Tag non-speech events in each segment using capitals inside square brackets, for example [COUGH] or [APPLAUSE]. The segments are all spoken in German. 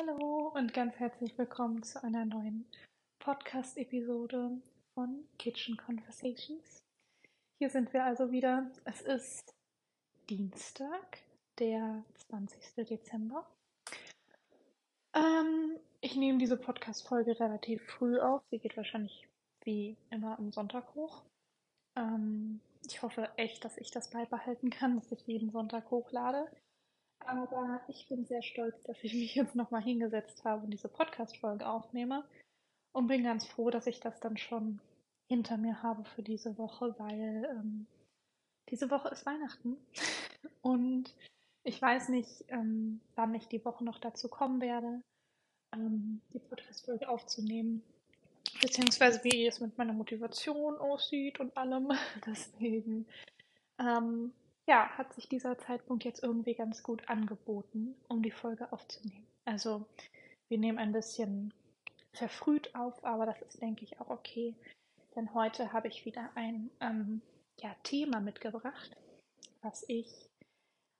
Hallo und ganz herzlich willkommen zu einer neuen Podcast-Episode von Kitchen Conversations. Hier sind wir also wieder. Es ist Dienstag, der 20. Dezember. Ähm, ich nehme diese Podcast-Folge relativ früh auf. Sie geht wahrscheinlich wie immer am Sonntag hoch. Ähm, ich hoffe echt, dass ich das beibehalten kann, dass ich jeden Sonntag hochlade. Aber ich bin sehr stolz, dass ich mich jetzt nochmal hingesetzt habe und diese Podcast-Folge aufnehme. Und bin ganz froh, dass ich das dann schon hinter mir habe für diese Woche, weil ähm, diese Woche ist Weihnachten. [LAUGHS] und ich weiß nicht, ähm, wann ich die Woche noch dazu kommen werde, ähm, die Podcast-Folge aufzunehmen. Beziehungsweise wie es mit meiner Motivation aussieht und allem. [LAUGHS] Deswegen ähm, ja, hat sich dieser Zeitpunkt jetzt irgendwie ganz gut angeboten, um die Folge aufzunehmen. Also wir nehmen ein bisschen verfrüht auf, aber das ist, denke ich, auch okay. Denn heute habe ich wieder ein ähm, ja, Thema mitgebracht, was ich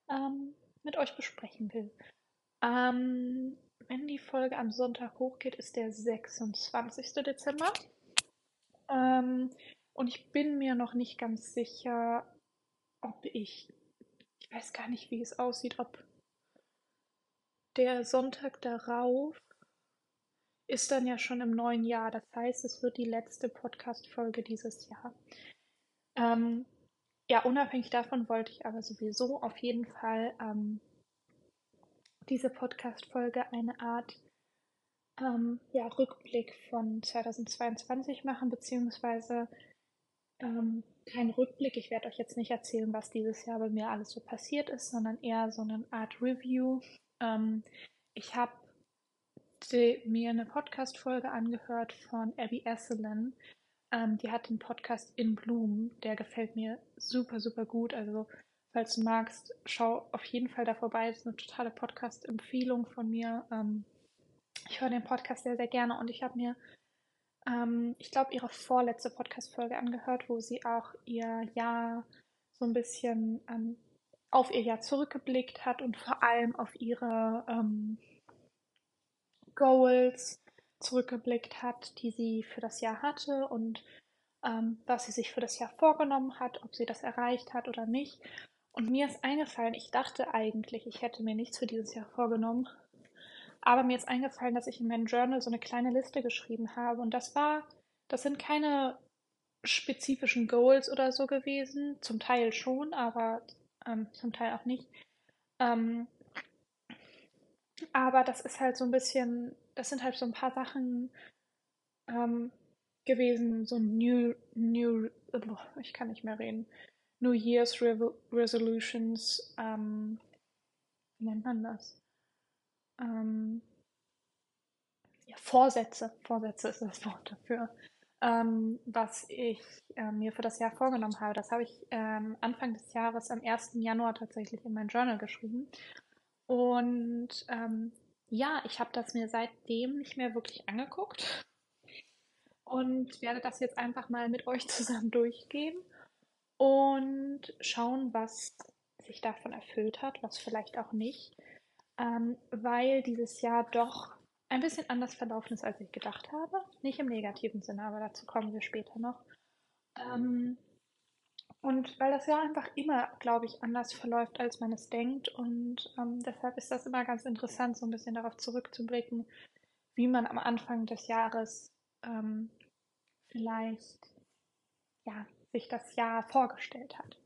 ähm, mit euch besprechen will. Ähm, wenn die Folge am Sonntag hochgeht, ist der 26. Dezember. Ähm, und ich bin mir noch nicht ganz sicher, ob ich, ich weiß gar nicht, wie es aussieht, ob der Sonntag darauf ist dann ja schon im neuen Jahr. Das heißt, es wird die letzte Podcast-Folge dieses Jahr. Ähm, ja, unabhängig davon wollte ich aber sowieso auf jeden Fall ähm, diese Podcast-Folge eine Art ähm, ja, Rückblick von 2022 machen, beziehungsweise ähm, kein Rückblick. Ich werde euch jetzt nicht erzählen, was dieses Jahr bei mir alles so passiert ist, sondern eher so eine Art Review. Ähm, ich habe mir eine Podcast-Folge angehört von Abby Esselin. Ähm, die hat den Podcast In Bloom. Der gefällt mir super, super gut. Also, falls du magst, schau auf jeden Fall da vorbei. Das ist eine totale Podcast-Empfehlung von mir. Ähm, ich höre den Podcast sehr, sehr gerne und ich habe mir ähm, ich glaube, ihre vorletzte Podcast-Folge angehört, wo sie auch ihr Jahr so ein bisschen ähm, auf ihr Jahr zurückgeblickt hat und vor allem auf ihre ähm, Goals zurückgeblickt hat, die sie für das Jahr hatte und ähm, was sie sich für das Jahr vorgenommen hat, ob sie das erreicht hat oder nicht. Und mir ist eingefallen, ich dachte eigentlich, ich hätte mir nichts für dieses Jahr vorgenommen, aber mir ist eingefallen, dass ich in meinem Journal so eine kleine Liste geschrieben habe. Und das war, das sind keine spezifischen Goals oder so gewesen. Zum Teil schon, aber ähm, zum Teil auch nicht. Ähm, aber das ist halt so ein bisschen, das sind halt so ein paar Sachen ähm, gewesen, so New, New, ich kann nicht mehr reden, New Year's Re Resolutions, ähm, wie nennt man das? Ähm, ja, Vorsätze, Vorsätze ist das Wort dafür, ähm, was ich äh, mir für das Jahr vorgenommen habe. Das habe ich ähm, Anfang des Jahres am 1. Januar tatsächlich in mein Journal geschrieben. Und ähm, ja, ich habe das mir seitdem nicht mehr wirklich angeguckt und werde das jetzt einfach mal mit euch zusammen durchgehen und schauen, was sich davon erfüllt hat, was vielleicht auch nicht ähm, weil dieses Jahr doch ein bisschen anders verlaufen ist, als ich gedacht habe. Nicht im negativen Sinne, aber dazu kommen wir später noch. Ähm, und weil das Jahr einfach immer, glaube ich, anders verläuft, als man es denkt. Und ähm, deshalb ist das immer ganz interessant, so ein bisschen darauf zurückzublicken, wie man am Anfang des Jahres ähm, vielleicht ja, sich das Jahr vorgestellt hat.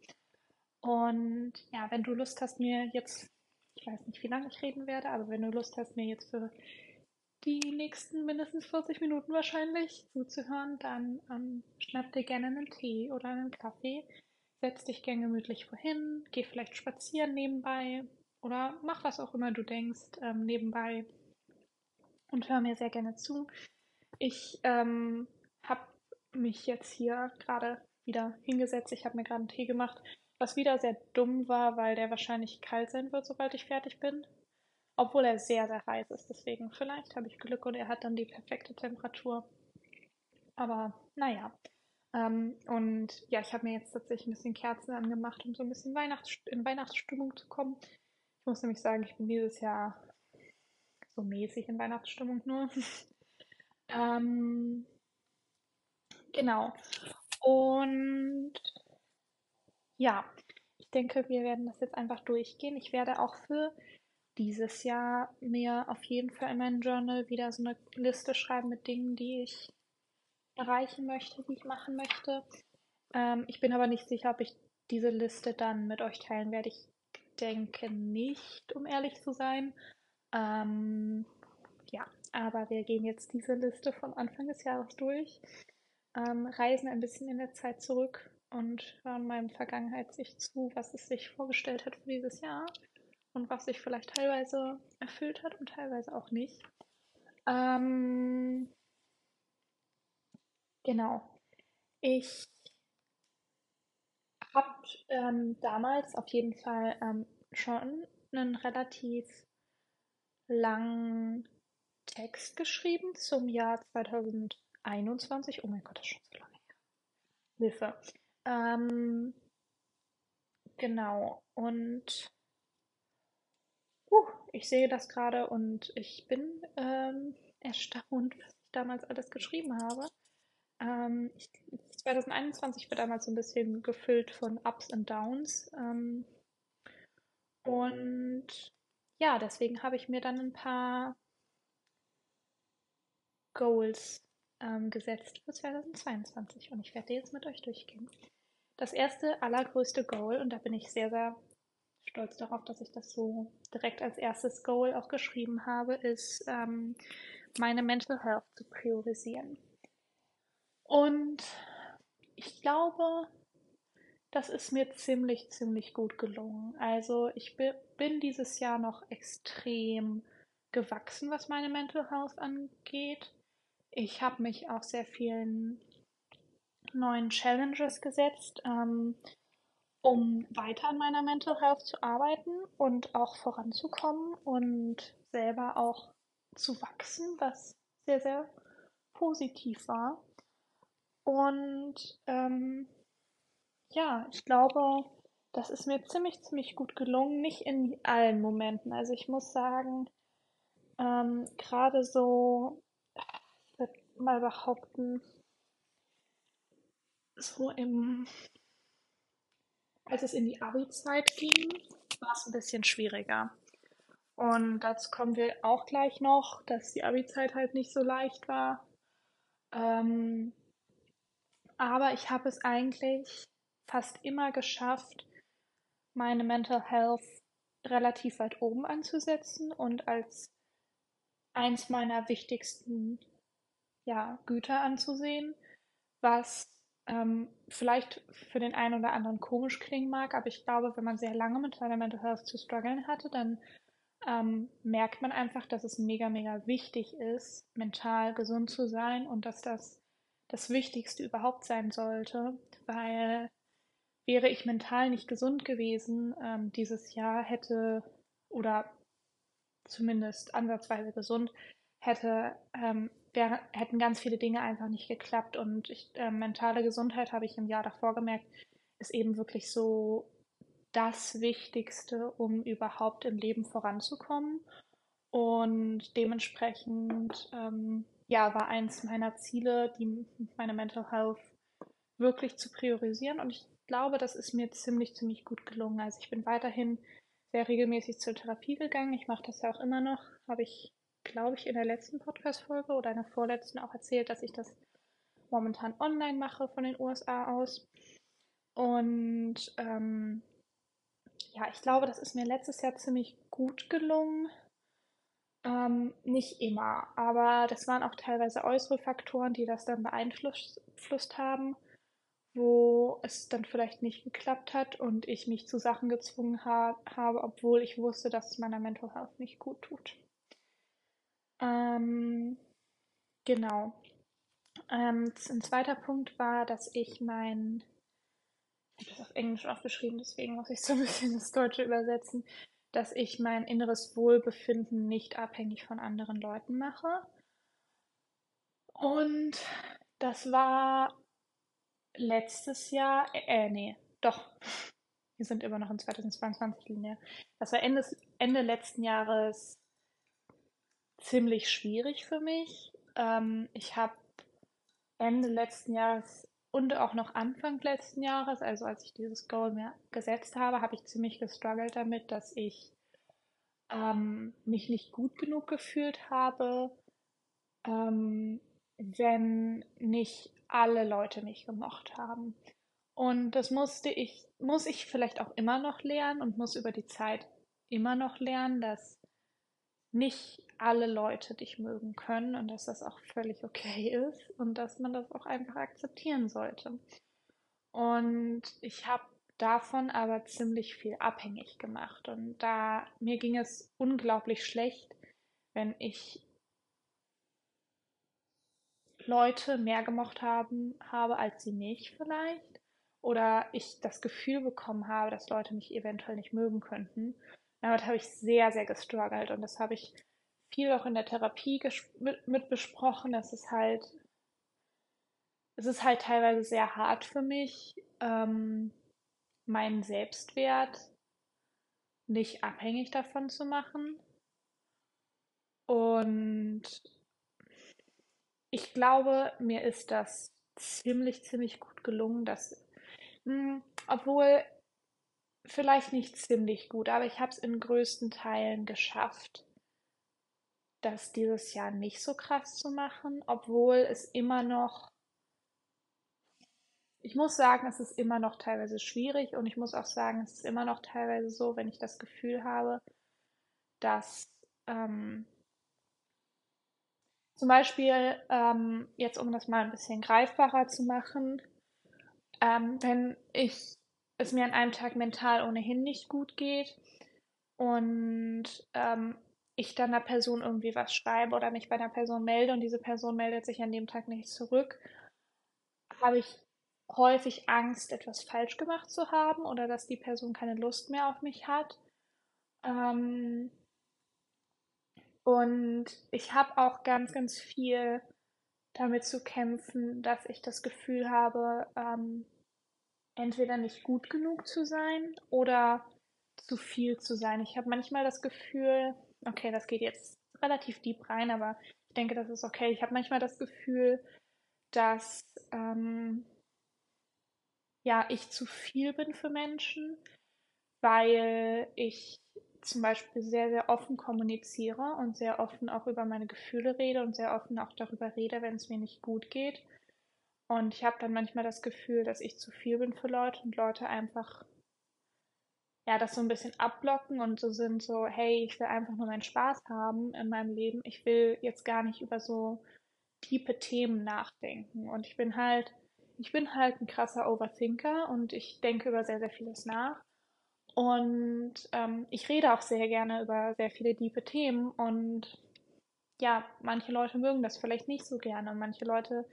Und ja, wenn du Lust hast, mir jetzt ich weiß nicht, wie lange ich reden werde, aber wenn du Lust hast, mir jetzt für die nächsten mindestens 40 Minuten wahrscheinlich zuzuhören, dann ähm, schnapp dir gerne einen Tee oder einen Kaffee, setz dich gerne gemütlich wohin, geh vielleicht spazieren nebenbei oder mach was auch immer du denkst ähm, nebenbei. Und hör mir sehr gerne zu. Ich ähm, habe mich jetzt hier gerade wieder hingesetzt, ich habe mir gerade einen Tee gemacht was wieder sehr dumm war, weil der wahrscheinlich kalt sein wird, sobald ich fertig bin. Obwohl er sehr, sehr heiß ist. Deswegen vielleicht habe ich Glück und er hat dann die perfekte Temperatur. Aber naja. Ähm, und ja, ich habe mir jetzt tatsächlich ein bisschen Kerzen angemacht, um so ein bisschen Weihnachts in Weihnachtsstimmung zu kommen. Ich muss nämlich sagen, ich bin dieses Jahr so mäßig in Weihnachtsstimmung nur. [LAUGHS] ähm, genau. Und ja, ich denke, wir werden das jetzt einfach durchgehen. Ich werde auch für dieses Jahr mir auf jeden Fall in meinem Journal wieder so eine Liste schreiben mit Dingen, die ich erreichen möchte, die ich machen möchte. Ähm, ich bin aber nicht sicher, ob ich diese Liste dann mit euch teilen werde. Ich denke nicht, um ehrlich zu sein. Ähm, ja, aber wir gehen jetzt diese Liste vom Anfang des Jahres durch, ähm, reisen ein bisschen in der Zeit zurück und hören meinem Vergangenheits-Ich zu, was es sich vorgestellt hat für dieses Jahr und was sich vielleicht teilweise erfüllt hat und teilweise auch nicht. Ähm, genau. Ich habe ähm, damals auf jeden Fall ähm, schon einen relativ langen Text geschrieben zum Jahr 2021. Oh mein Gott, das ist schon so lange her. Hilfe. Ähm, genau. Und uh, ich sehe das gerade und ich bin ähm, erstaunt, was ich damals alles geschrieben habe. Ähm, ich, 2021 war damals so ein bisschen gefüllt von Ups und Downs. Ähm, und ja, deswegen habe ich mir dann ein paar Goals ähm, gesetzt für 2022 und ich werde jetzt mit euch durchgehen. Das erste, allergrößte Goal, und da bin ich sehr, sehr stolz darauf, dass ich das so direkt als erstes Goal auch geschrieben habe, ist, ähm, meine Mental Health zu priorisieren. Und ich glaube, das ist mir ziemlich, ziemlich gut gelungen. Also ich bin dieses Jahr noch extrem gewachsen, was meine Mental Health angeht. Ich habe mich auch sehr vielen neuen Challenges gesetzt, ähm, um weiter an meiner Mental Health zu arbeiten und auch voranzukommen und selber auch zu wachsen, was sehr, sehr positiv war. Und ähm, ja, ich glaube, das ist mir ziemlich, ziemlich gut gelungen. Nicht in allen Momenten. Also ich muss sagen, ähm, gerade so, mal behaupten, so im, als es in die Abi-Zeit ging, war es ein bisschen schwieriger. Und dazu kommen wir auch gleich noch, dass die Abi-Zeit halt nicht so leicht war. Ähm, aber ich habe es eigentlich fast immer geschafft, meine Mental Health relativ weit oben anzusetzen und als eins meiner wichtigsten ja, Güter anzusehen, was ähm, vielleicht für den einen oder anderen komisch klingen mag, aber ich glaube, wenn man sehr lange mit seiner Mental Health zu strugglen hatte, dann ähm, merkt man einfach, dass es mega, mega wichtig ist, mental gesund zu sein und dass das das Wichtigste überhaupt sein sollte, weil wäre ich mental nicht gesund gewesen ähm, dieses Jahr, hätte oder zumindest ansatzweise gesund, hätte, ähm, wär, hätten ganz viele Dinge einfach nicht geklappt. Und ich, äh, mentale Gesundheit, habe ich im Jahr davor gemerkt, ist eben wirklich so das Wichtigste, um überhaupt im Leben voranzukommen. Und dementsprechend ähm, ja, war eins meiner Ziele, die meine Mental Health wirklich zu priorisieren. Und ich glaube, das ist mir ziemlich, ziemlich gut gelungen. Also ich bin weiterhin sehr regelmäßig zur Therapie gegangen. Ich mache das ja auch immer noch. Habe ich, glaube ich, in der letzten Podcast-Folge oder in der vorletzten auch erzählt, dass ich das momentan online mache von den USA aus. Und ähm, ja, ich glaube, das ist mir letztes Jahr ziemlich gut gelungen. Ähm, nicht immer, aber das waren auch teilweise äußere Faktoren, die das dann beeinflusst haben, wo es dann vielleicht nicht geklappt hat und ich mich zu Sachen gezwungen ha habe, obwohl ich wusste, dass es meiner Mental Health nicht gut tut. Ähm, genau. Ähm, ein zweiter Punkt war, dass ich mein, ich habe das auf Englisch aufgeschrieben, deswegen muss ich so ein bisschen das Deutsche übersetzen, dass ich mein inneres Wohlbefinden nicht abhängig von anderen Leuten mache. Und das war letztes Jahr, äh, nee, doch, wir sind immer noch in 2022 linear. Das war Ende, Ende letzten Jahres ziemlich schwierig für mich. Ähm, ich habe Ende letzten Jahres und auch noch Anfang letzten Jahres, also als ich dieses Goal mir gesetzt habe, habe ich ziemlich gestruggelt damit, dass ich ähm, mich nicht gut genug gefühlt habe, ähm, wenn nicht alle Leute mich gemocht haben. Und das musste ich, muss ich vielleicht auch immer noch lernen und muss über die Zeit immer noch lernen, dass nicht alle Leute dich mögen können und dass das auch völlig okay ist und dass man das auch einfach akzeptieren sollte. Und ich habe davon aber ziemlich viel abhängig gemacht und da mir ging es unglaublich schlecht, wenn ich Leute mehr gemocht haben, habe als sie mich vielleicht oder ich das Gefühl bekommen habe, dass Leute mich eventuell nicht mögen könnten. Damit habe ich sehr, sehr gestruggelt und das habe ich viel auch in der Therapie mit, mit besprochen. Es ist halt, es ist halt teilweise sehr hart für mich, ähm, meinen Selbstwert nicht abhängig davon zu machen. Und ich glaube, mir ist das ziemlich, ziemlich gut gelungen, dass, mh, hm, obwohl vielleicht nicht ziemlich gut, aber ich habe es in größten Teilen geschafft, das dieses Jahr nicht so krass zu machen, obwohl es immer noch, ich muss sagen, es ist immer noch teilweise schwierig und ich muss auch sagen, es ist immer noch teilweise so, wenn ich das Gefühl habe, dass ähm, zum Beispiel, ähm, jetzt um das mal ein bisschen greifbarer zu machen, ähm, wenn ich es mir an einem Tag mental ohnehin nicht gut geht und ähm, ich dann einer Person irgendwie was schreibe oder mich bei einer Person melde und diese Person meldet sich an dem Tag nicht zurück, habe ich häufig Angst, etwas falsch gemacht zu haben oder dass die Person keine Lust mehr auf mich hat. Ähm, und ich habe auch ganz, ganz viel damit zu kämpfen, dass ich das Gefühl habe, ähm, entweder nicht gut genug zu sein oder zu viel zu sein. Ich habe manchmal das Gefühl, okay, das geht jetzt relativ deep rein, aber ich denke, das ist okay. Ich habe manchmal das Gefühl, dass ähm, ja, ich zu viel bin für Menschen, weil ich zum Beispiel sehr, sehr offen kommuniziere und sehr offen auch über meine Gefühle rede und sehr offen auch darüber rede, wenn es mir nicht gut geht. Und ich habe dann manchmal das Gefühl, dass ich zu viel bin für Leute und Leute einfach ja, das so ein bisschen abblocken und so sind so, hey, ich will einfach nur meinen Spaß haben in meinem Leben. Ich will jetzt gar nicht über so tiefe Themen nachdenken. Und ich bin halt, ich bin halt ein krasser Overthinker und ich denke über sehr, sehr vieles nach. Und ähm, ich rede auch sehr gerne über sehr viele tiefe Themen und ja, manche Leute mögen das vielleicht nicht so gerne und manche Leute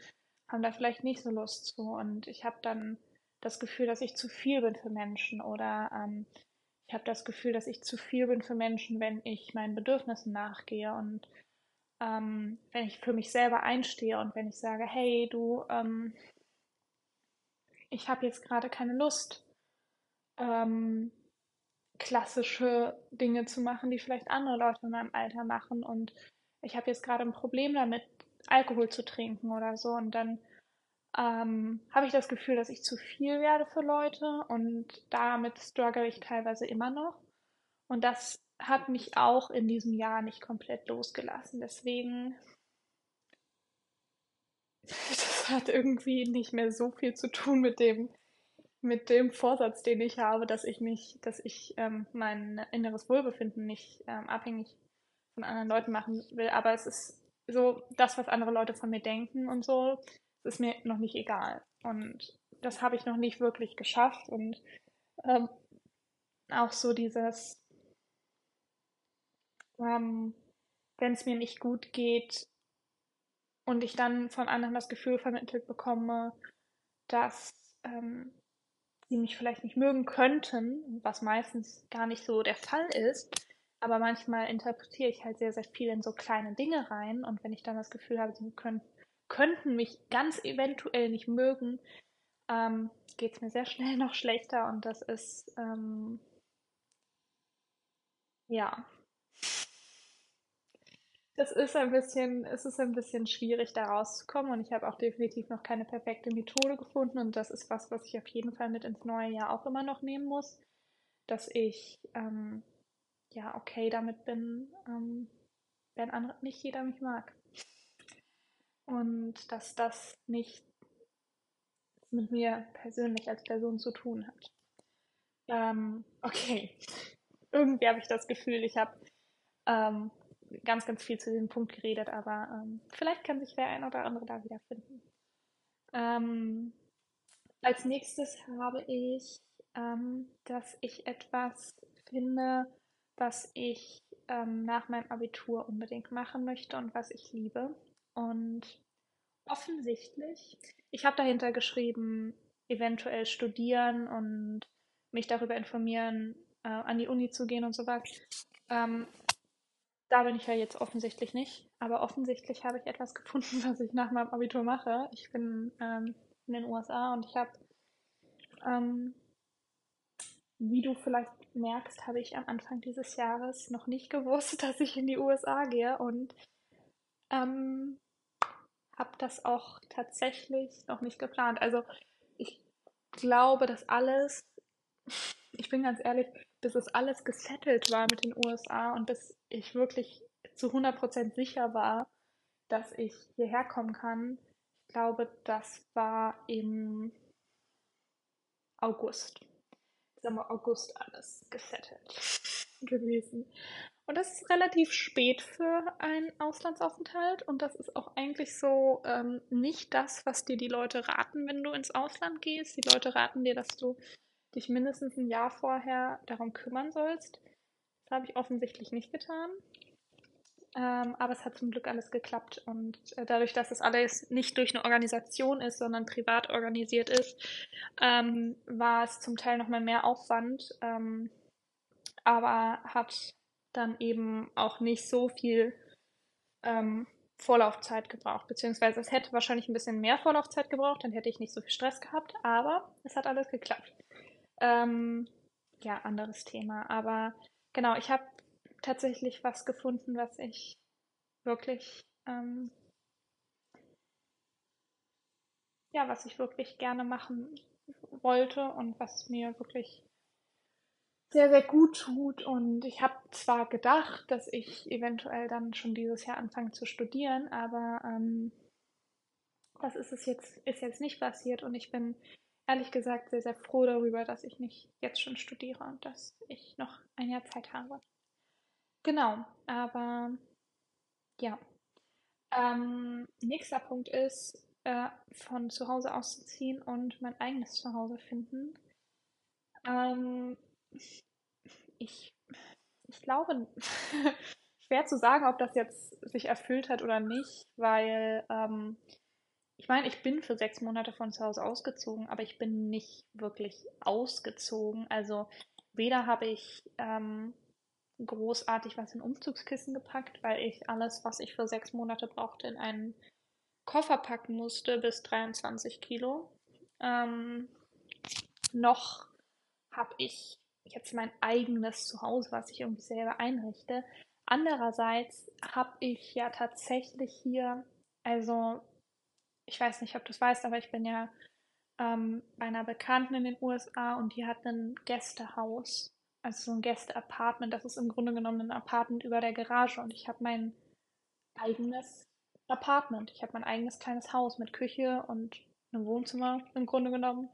haben da vielleicht nicht so Lust zu. Und ich habe dann das Gefühl, dass ich zu viel bin für Menschen oder ähm, ich habe das Gefühl, dass ich zu viel bin für Menschen, wenn ich meinen Bedürfnissen nachgehe und ähm, wenn ich für mich selber einstehe und wenn ich sage, hey, du, ähm, ich habe jetzt gerade keine Lust, ähm, klassische Dinge zu machen, die vielleicht andere Leute in meinem Alter machen und ich habe jetzt gerade ein Problem damit, Alkohol zu trinken oder so und dann ähm, habe ich das Gefühl, dass ich zu viel werde für Leute und damit struggle ich teilweise immer noch. Und das hat mich auch in diesem Jahr nicht komplett losgelassen. Deswegen, [LAUGHS] das hat irgendwie nicht mehr so viel zu tun mit dem, mit dem Vorsatz, den ich habe, dass ich mich, dass ich ähm, mein inneres Wohlbefinden nicht ähm, abhängig von anderen Leuten machen will. Aber es ist so das, was andere Leute von mir denken und so, es ist mir noch nicht egal. Und das habe ich noch nicht wirklich geschafft. Und ähm, auch so dieses, ähm, wenn es mir nicht gut geht und ich dann von anderen das Gefühl vermittelt bekomme, dass ähm, sie mich vielleicht nicht mögen könnten, was meistens gar nicht so der Fall ist. Aber manchmal interpretiere ich halt sehr, sehr viel in so kleine Dinge rein. Und wenn ich dann das Gefühl habe, sie können könnten mich ganz eventuell nicht mögen, ähm, geht es mir sehr schnell [LAUGHS] noch schlechter und das ist ähm, ja. Es ist ein bisschen, es ist ein bisschen schwierig, da rauszukommen und ich habe auch definitiv noch keine perfekte Methode gefunden und das ist was, was ich auf jeden Fall mit ins neue Jahr auch immer noch nehmen muss, dass ich ähm, ja okay damit bin, ähm, wenn andere, nicht jeder mich mag und dass das nicht mit mir persönlich als Person zu tun hat. Ähm, okay, [LAUGHS] irgendwie habe ich das Gefühl, ich habe ähm, ganz, ganz viel zu diesem Punkt geredet, aber ähm, vielleicht kann sich der ein oder andere da wiederfinden. Ähm, als nächstes habe ich, ähm, dass ich etwas finde, was ich ähm, nach meinem Abitur unbedingt machen möchte und was ich liebe. Und offensichtlich, ich habe dahinter geschrieben, eventuell studieren und mich darüber informieren, äh, an die Uni zu gehen und so was. Ähm, da bin ich ja jetzt offensichtlich nicht, aber offensichtlich habe ich etwas [LAUGHS] gefunden, was ich nach meinem Abitur mache. Ich bin ähm, in den USA und ich habe, ähm, wie du vielleicht merkst, habe ich am Anfang dieses Jahres noch nicht gewusst, [LAUGHS] dass ich in die USA gehe und ähm, habe das auch tatsächlich noch nicht geplant. Also ich glaube, dass alles, ich bin ganz ehrlich, bis es alles gesettelt war mit den USA und bis ich wirklich zu 100% sicher war, dass ich hierher kommen kann. Ich glaube, das war im August. Sagen wir August alles gesettelt gewesen. Und das ist relativ spät für einen Auslandsaufenthalt und das ist auch eigentlich so ähm, nicht das, was dir die Leute raten, wenn du ins Ausland gehst. Die Leute raten dir, dass du dich mindestens ein Jahr vorher darum kümmern sollst. Das habe ich offensichtlich nicht getan. Ähm, aber es hat zum Glück alles geklappt. Und äh, dadurch, dass es alles nicht durch eine Organisation ist, sondern privat organisiert ist, ähm, war es zum Teil nochmal mehr Aufwand, ähm, aber hat dann eben auch nicht so viel ähm, Vorlaufzeit gebraucht. Beziehungsweise es hätte wahrscheinlich ein bisschen mehr Vorlaufzeit gebraucht, dann hätte ich nicht so viel Stress gehabt, aber es hat alles geklappt. Ähm, ja, anderes Thema. Aber genau, ich habe tatsächlich was gefunden, was ich wirklich, ähm, ja, was ich wirklich gerne machen wollte und was mir wirklich sehr, sehr gut tut. Und ich habe zwar gedacht, dass ich eventuell dann schon dieses Jahr anfange zu studieren, aber ähm, das ist es jetzt, ist jetzt nicht passiert und ich bin ehrlich gesagt sehr, sehr froh darüber, dass ich nicht jetzt schon studiere und dass ich noch ein Jahr Zeit habe. Genau, aber ja. Ähm, nächster Punkt ist, äh, von zu Hause auszuziehen und mein eigenes Zuhause finden. Ähm, ich, ich glaube, [LAUGHS] schwer zu sagen, ob das jetzt sich erfüllt hat oder nicht, weil ähm, ich meine, ich bin für sechs Monate von zu Hause ausgezogen, aber ich bin nicht wirklich ausgezogen. Also weder habe ich ähm, großartig was in Umzugskissen gepackt, weil ich alles, was ich für sechs Monate brauchte, in einen Koffer packen musste bis 23 Kilo. Ähm, noch habe ich jetzt mein eigenes Zuhause, was ich irgendwie selber einrichte. Andererseits habe ich ja tatsächlich hier, also ich weiß nicht, ob du es weißt, aber ich bin ja ähm, bei einer Bekannten in den USA und die hat ein Gästehaus, also so ein Gästeapartment. Das ist im Grunde genommen ein Apartment über der Garage und ich habe mein eigenes Apartment. Ich habe mein eigenes kleines Haus mit Küche und einem Wohnzimmer im Grunde genommen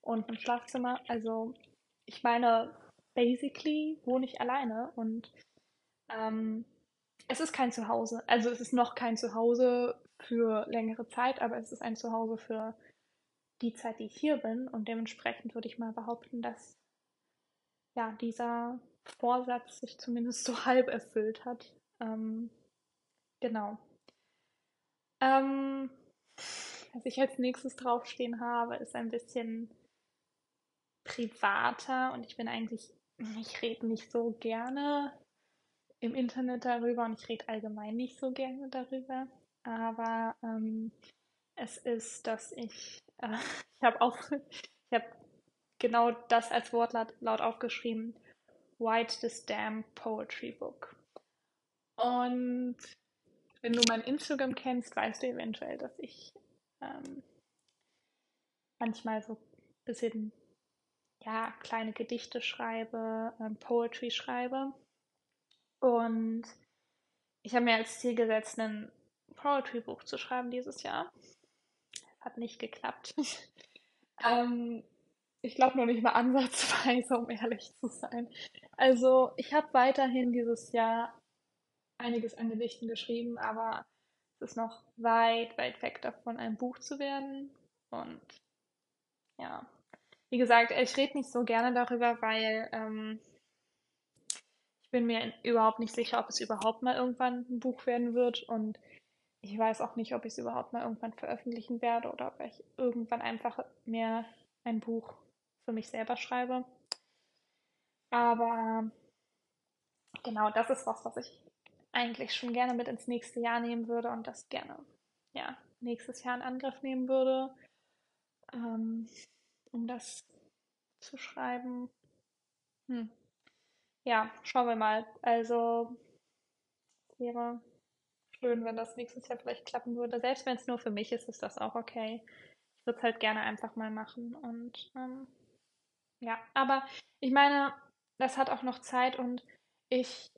und einem Schlafzimmer. Also ich meine, basically wohne ich alleine und ähm, es ist kein Zuhause. Also es ist noch kein Zuhause für längere Zeit, aber es ist ein Zuhause für die Zeit, die ich hier bin. Und dementsprechend würde ich mal behaupten, dass ja dieser Vorsatz sich zumindest so [LAUGHS] halb erfüllt hat. Ähm, genau. Ähm, was ich als nächstes draufstehen habe, ist ein bisschen privater und ich bin eigentlich, ich rede nicht so gerne im Internet darüber und ich rede allgemein nicht so gerne darüber aber ähm, es ist, dass ich, äh, [LAUGHS] ich habe auch, ich habe genau das als Wortlaut laut aufgeschrieben, White this Damn Poetry Book. Und wenn du mein Instagram kennst, weißt du eventuell, dass ich ähm, manchmal so ein bisschen ja, kleine Gedichte schreibe, ähm, Poetry schreibe. Und ich habe mir als Ziel gesetzt, ein Poetry-Buch zu schreiben dieses Jahr. Hat nicht geklappt. [LAUGHS] ähm, ich glaube noch nicht mal ansatzweise, um ehrlich zu sein. Also ich habe weiterhin dieses Jahr einiges an Gedichten geschrieben, aber es ist noch weit, weit weg davon, ein Buch zu werden. Und ja, wie gesagt, ich rede nicht so gerne darüber, weil ähm, ich bin mir überhaupt nicht sicher, ob es überhaupt mal irgendwann ein Buch werden wird. Und ich weiß auch nicht, ob ich es überhaupt mal irgendwann veröffentlichen werde oder ob ich irgendwann einfach mehr ein Buch für mich selber schreibe. Aber genau, das ist was, was ich eigentlich schon gerne mit ins nächste Jahr nehmen würde und das gerne, ja, nächstes Jahr in Angriff nehmen würde, ähm, um das zu schreiben. Hm. Ja, schauen wir mal. Also, wäre schön, wenn das nächstes Jahr vielleicht klappen würde. Selbst wenn es nur für mich ist, ist das auch okay. Ich würde es halt gerne einfach mal machen und ähm, ja, aber ich meine, das hat auch noch Zeit und ich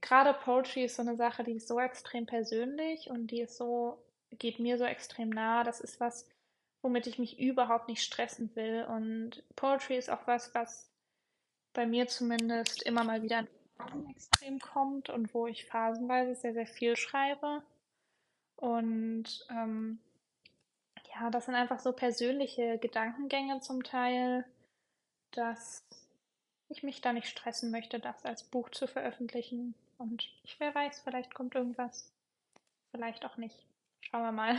gerade Poetry ist so eine Sache, die ist so extrem persönlich und die ist so, geht mir so extrem nah. Das ist was, womit ich mich überhaupt nicht stressen will. Und Poetry ist auch was, was bei mir zumindest immer mal wieder in extrem kommt und wo ich phasenweise sehr, sehr viel schreibe. Und ähm, ja, das sind einfach so persönliche Gedankengänge zum Teil, dass ich mich da nicht stressen möchte, das als Buch zu veröffentlichen. Und ich, wer weiß, vielleicht kommt irgendwas. Vielleicht auch nicht. Schauen wir mal.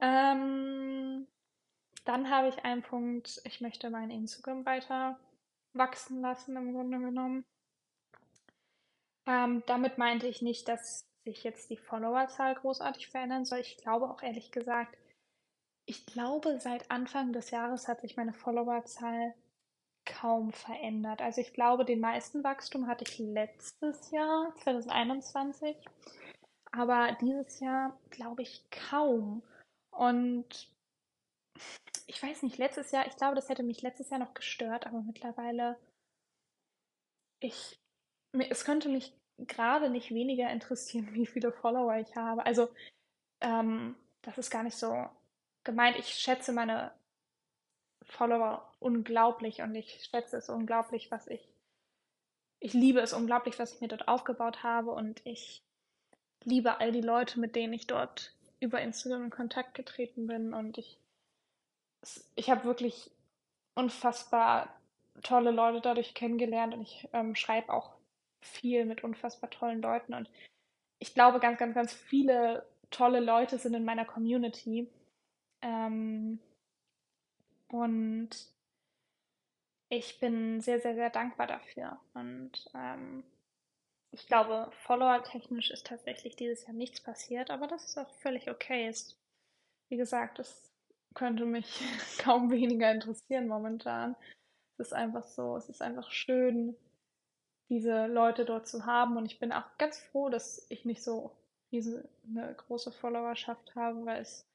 Ähm, dann habe ich einen Punkt, ich möchte mein Instagram weiter wachsen lassen, im Grunde genommen. Ähm, damit meinte ich nicht, dass sich jetzt die Followerzahl großartig verändern soll. Ich glaube auch ehrlich gesagt, ich glaube, seit Anfang des Jahres hat sich meine Followerzahl kaum verändert. Also ich glaube, den meisten Wachstum hatte ich letztes Jahr, 2021. Aber dieses Jahr glaube ich kaum. Und ich weiß nicht, letztes Jahr, ich glaube, das hätte mich letztes Jahr noch gestört, aber mittlerweile, ich, es könnte mich gerade nicht weniger interessieren, [LAUGHS] wie viele Follower ich habe. Also, ähm, das ist gar nicht so gemeint. Ich schätze meine Follower unglaublich und ich schätze es unglaublich, was ich. Ich liebe es unglaublich, was ich mir dort aufgebaut habe und ich liebe all die Leute, mit denen ich dort über Instagram in Kontakt getreten bin und ich. Ich habe wirklich unfassbar tolle Leute dadurch kennengelernt und ich ähm, schreibe auch viel mit unfassbar tollen Leuten und ich glaube, ganz, ganz, ganz viele tolle Leute sind in meiner Community. Ähm, und ich bin sehr, sehr, sehr dankbar dafür. Und ähm, ich glaube, Follower-technisch ist tatsächlich dieses Jahr nichts passiert, aber das ist auch völlig okay. Ist, wie gesagt, es könnte mich [LAUGHS] kaum weniger interessieren momentan. Es ist einfach so, es ist einfach schön, diese Leute dort zu haben. Und ich bin auch ganz froh, dass ich nicht so diese, eine große Followerschaft habe, weil es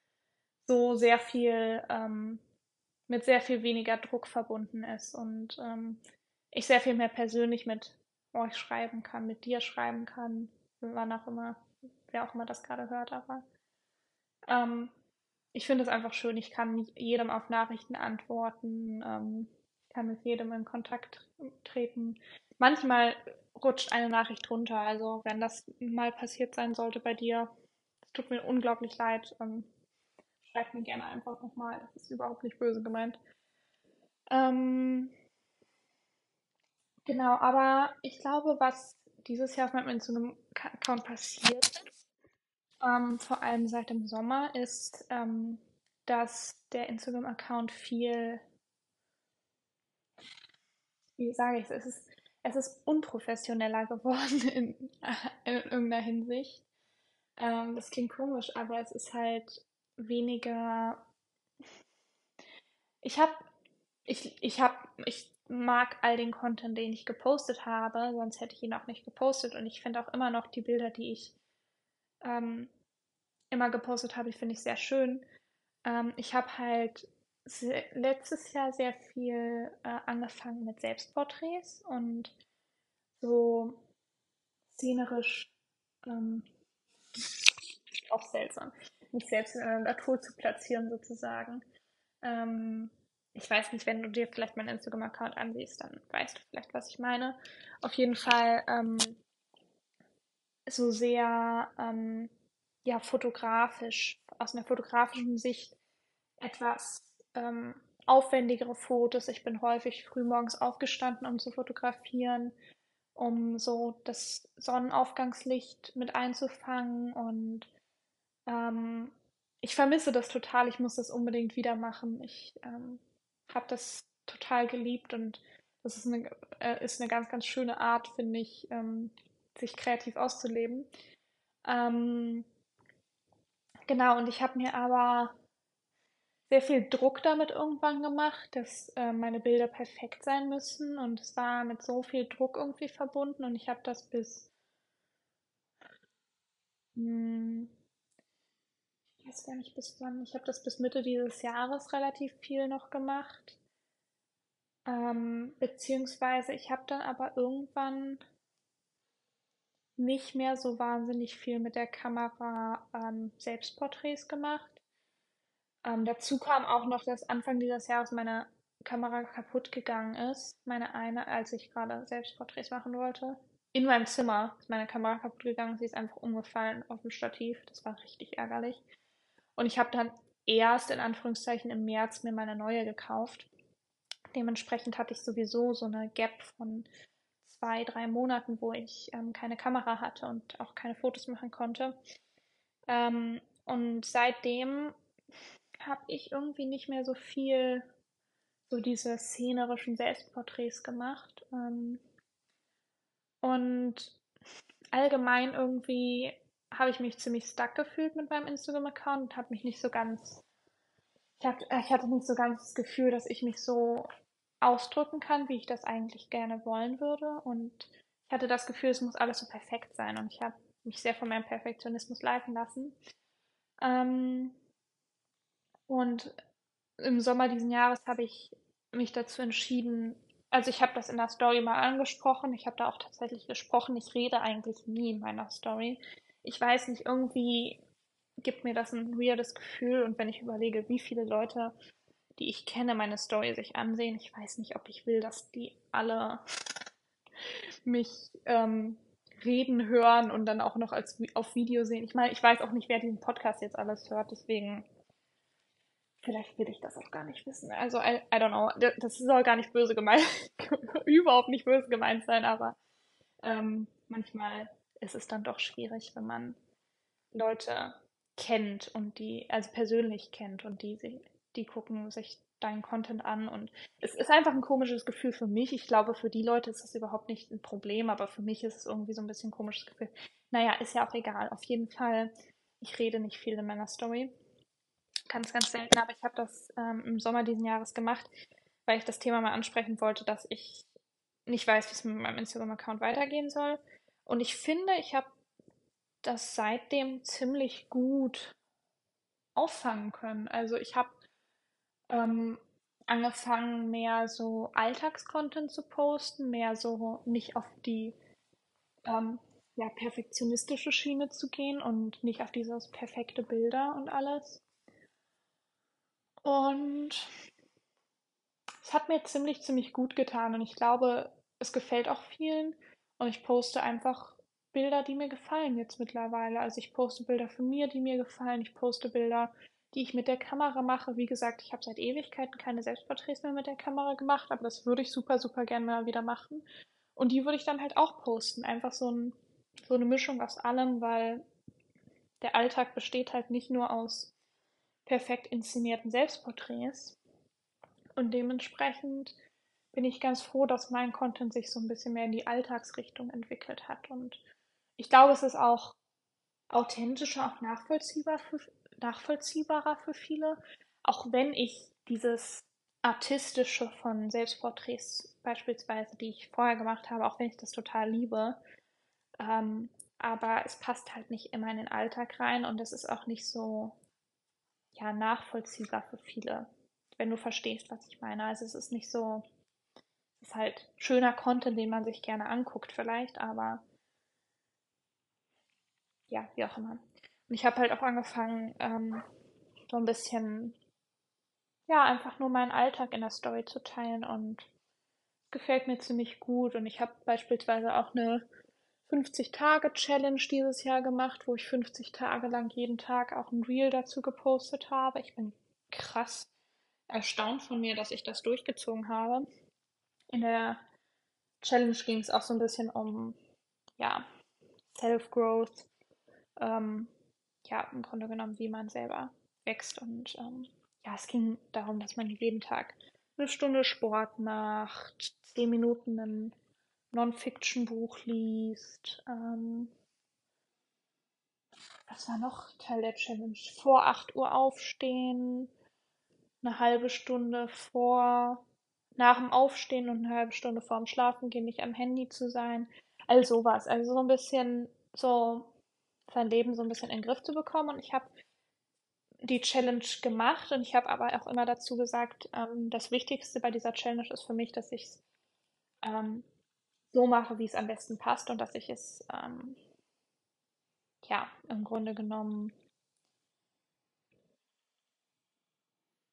so sehr viel ähm, mit sehr viel weniger Druck verbunden ist und ähm, ich sehr viel mehr persönlich mit euch schreiben kann, mit dir schreiben kann, wann auch immer, wer auch immer das gerade hört, aber ähm, ich finde es einfach schön, ich kann jedem auf Nachrichten antworten, ähm, kann mit jedem in Kontakt treten. Manchmal rutscht eine Nachricht runter, also wenn das mal passiert sein sollte bei dir, es tut mir unglaublich leid, ähm, schreibt mir gerne einfach nochmal. Das ist überhaupt nicht böse gemeint. Ähm, genau, aber ich glaube, was dieses Jahr auf meinem Instagram-Account passiert ist, ähm, vor allem seit dem Sommer, ist, ähm, dass der Instagram-Account viel, wie sage ich es, es ist, es ist unprofessioneller geworden [LAUGHS] in, in irgendeiner Hinsicht. Ähm, das klingt komisch, aber es ist halt weniger. Ich habe, ich, ich habe, ich mag all den Content, den ich gepostet habe, sonst hätte ich ihn auch nicht gepostet. Und ich finde auch immer noch die Bilder, die ich ähm, immer gepostet habe, finde ich sehr schön. Ähm, ich habe halt letztes Jahr sehr viel äh, angefangen mit Selbstporträts und so szenerisch ähm, auch seltsam, mich selbst in der Natur zu platzieren sozusagen. Ähm, ich weiß nicht, wenn du dir vielleicht meinen Instagram-Account ansiehst, dann weißt du vielleicht, was ich meine. Auf jeden Fall ähm, so sehr ähm, ja fotografisch, aus einer fotografischen Sicht etwas ähm, aufwendigere Fotos. Ich bin häufig frühmorgens aufgestanden, um zu fotografieren, um so das Sonnenaufgangslicht mit einzufangen und ähm, ich vermisse das total. Ich muss das unbedingt wieder machen. Ich ähm, habe das total geliebt und das ist eine, äh, ist eine ganz, ganz schöne Art, finde ich, ähm, sich kreativ auszuleben. Ähm, genau, und ich habe mir aber sehr viel Druck damit irgendwann gemacht, dass äh, meine Bilder perfekt sein müssen und es war mit so viel Druck irgendwie verbunden und ich habe das bis hm, ich weiß gar nicht bis wann, ich habe das bis Mitte dieses Jahres relativ viel noch gemacht. Ähm, beziehungsweise ich habe dann aber irgendwann nicht mehr so wahnsinnig viel mit der Kamera ähm, Selbstporträts gemacht. Ähm, dazu kam auch noch, dass Anfang dieses Jahres meine Kamera kaputt gegangen ist. Meine eine, als ich gerade Selbstporträts machen wollte. In meinem Zimmer ist meine Kamera kaputt gegangen. Sie ist einfach umgefallen auf dem Stativ. Das war richtig ärgerlich. Und ich habe dann erst in Anführungszeichen im März mir meine neue gekauft. Dementsprechend hatte ich sowieso so eine Gap von zwei, drei Monaten, wo ich ähm, keine Kamera hatte und auch keine Fotos machen konnte. Ähm, und seitdem habe ich irgendwie nicht mehr so viel so diese szenerischen Selbstporträts gemacht. Ähm, und allgemein irgendwie habe ich mich ziemlich stuck gefühlt mit meinem Instagram-Account und habe mich nicht so ganz, ich, hab, ich hatte nicht so ganz das Gefühl, dass ich mich so ausdrücken kann, wie ich das eigentlich gerne wollen würde. Und ich hatte das Gefühl, es muss alles so perfekt sein. Und ich habe mich sehr von meinem Perfektionismus leiten lassen. Ähm, und im Sommer diesen Jahres habe ich mich dazu entschieden, also ich habe das in der Story mal angesprochen, ich habe da auch tatsächlich gesprochen, ich rede eigentlich nie in meiner Story. Ich weiß nicht, irgendwie gibt mir das ein weirdes Gefühl und wenn ich überlege, wie viele Leute, die ich kenne, meine Story sich ansehen, ich weiß nicht, ob ich will, dass die alle mich ähm, reden hören und dann auch noch als auf Video sehen. Ich meine, ich weiß auch nicht, wer diesen Podcast jetzt alles hört, deswegen Vielleicht will ich das auch gar nicht wissen. Also, I, I don't know. Das soll gar nicht böse gemeint, [LAUGHS] überhaupt nicht böse gemeint sein, aber ähm, manchmal ist es dann doch schwierig, wenn man Leute kennt und die, also persönlich kennt und die, die gucken sich deinen Content an und es ist einfach ein komisches Gefühl für mich. Ich glaube, für die Leute ist das überhaupt nicht ein Problem, aber für mich ist es irgendwie so ein bisschen ein komisches Gefühl. Naja, ist ja auch egal. Auf jeden Fall, ich rede nicht viel in meiner Story ganz, ganz selten, aber ich habe das ähm, im Sommer diesen Jahres gemacht, weil ich das Thema mal ansprechen wollte, dass ich nicht weiß, wie es mit meinem Instagram-Account weitergehen soll. Und ich finde, ich habe das seitdem ziemlich gut auffangen können. Also ich habe ähm, angefangen, mehr so Alltagscontent zu posten, mehr so nicht auf die ähm, ja, perfektionistische Schiene zu gehen und nicht auf dieses perfekte Bilder und alles. Und es hat mir ziemlich, ziemlich gut getan und ich glaube, es gefällt auch vielen. Und ich poste einfach Bilder, die mir gefallen jetzt mittlerweile. Also ich poste Bilder von mir, die mir gefallen. Ich poste Bilder, die ich mit der Kamera mache. Wie gesagt, ich habe seit Ewigkeiten keine Selbstporträts mehr mit der Kamera gemacht, aber das würde ich super, super gerne mal wieder machen. Und die würde ich dann halt auch posten. Einfach so, ein, so eine Mischung aus allem, weil der Alltag besteht halt nicht nur aus perfekt inszenierten Selbstporträts. Und dementsprechend bin ich ganz froh, dass mein Content sich so ein bisschen mehr in die Alltagsrichtung entwickelt hat. Und ich glaube, es ist auch authentischer, auch nachvollziehbar für, nachvollziehbarer für viele. Auch wenn ich dieses artistische von Selbstporträts beispielsweise, die ich vorher gemacht habe, auch wenn ich das total liebe, ähm, aber es passt halt nicht immer in den Alltag rein und es ist auch nicht so ja, nachvollziehbar für viele, wenn du verstehst, was ich meine. Also es ist nicht so, ist halt schöner Content, den man sich gerne anguckt vielleicht, aber ja, wie auch immer. Und ich habe halt auch angefangen, ähm, so ein bisschen, ja, einfach nur meinen Alltag in der Story zu teilen und gefällt mir ziemlich gut. Und ich habe beispielsweise auch eine 50-Tage-Challenge dieses Jahr gemacht, wo ich 50 Tage lang jeden Tag auch ein Reel dazu gepostet habe. Ich bin krass erstaunt von mir, dass ich das durchgezogen habe. In der Challenge ging es auch so ein bisschen um, ja, Self-Growth. Ähm, ja, im Grunde genommen, wie man selber wächst. Und ähm, ja, es ging darum, dass man jeden Tag eine Stunde Sport macht, zehn Minuten ein Non-Fiction-Buch liest. Ähm, was war noch Teil der Challenge? Vor 8 Uhr aufstehen, eine halbe Stunde vor, nach dem Aufstehen und eine halbe Stunde vor dem Schlafen gehen, nicht am Handy zu sein. All sowas. Also so ein bisschen so sein Leben so ein bisschen in den Griff zu bekommen. Und ich habe die Challenge gemacht und ich habe aber auch immer dazu gesagt, ähm, das Wichtigste bei dieser Challenge ist für mich, dass ich es ähm, so mache, wie es am besten passt und dass ich es ähm, ja im Grunde genommen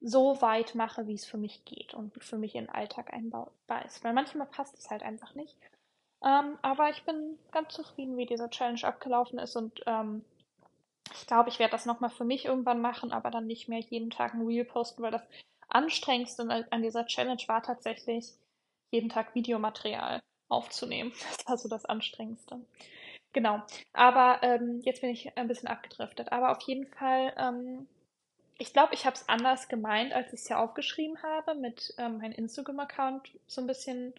so weit mache, wie es für mich geht und für mich in den Alltag einbaubar ist. Weil manchmal passt es halt einfach nicht. Ähm, aber ich bin ganz zufrieden, wie diese Challenge abgelaufen ist und ähm, ich glaube, ich werde das nochmal für mich irgendwann machen, aber dann nicht mehr jeden Tag ein Reel posten, weil das Anstrengendste an dieser Challenge war tatsächlich, jeden Tag Videomaterial aufzunehmen. [LAUGHS] Das war so das Anstrengendste. Genau. Aber ähm, jetzt bin ich ein bisschen abgedriftet. Aber auf jeden Fall, ähm, ich glaube, ich habe es anders gemeint, als ich es ja aufgeschrieben habe, mit ähm, meinem Instagram-Account so ein bisschen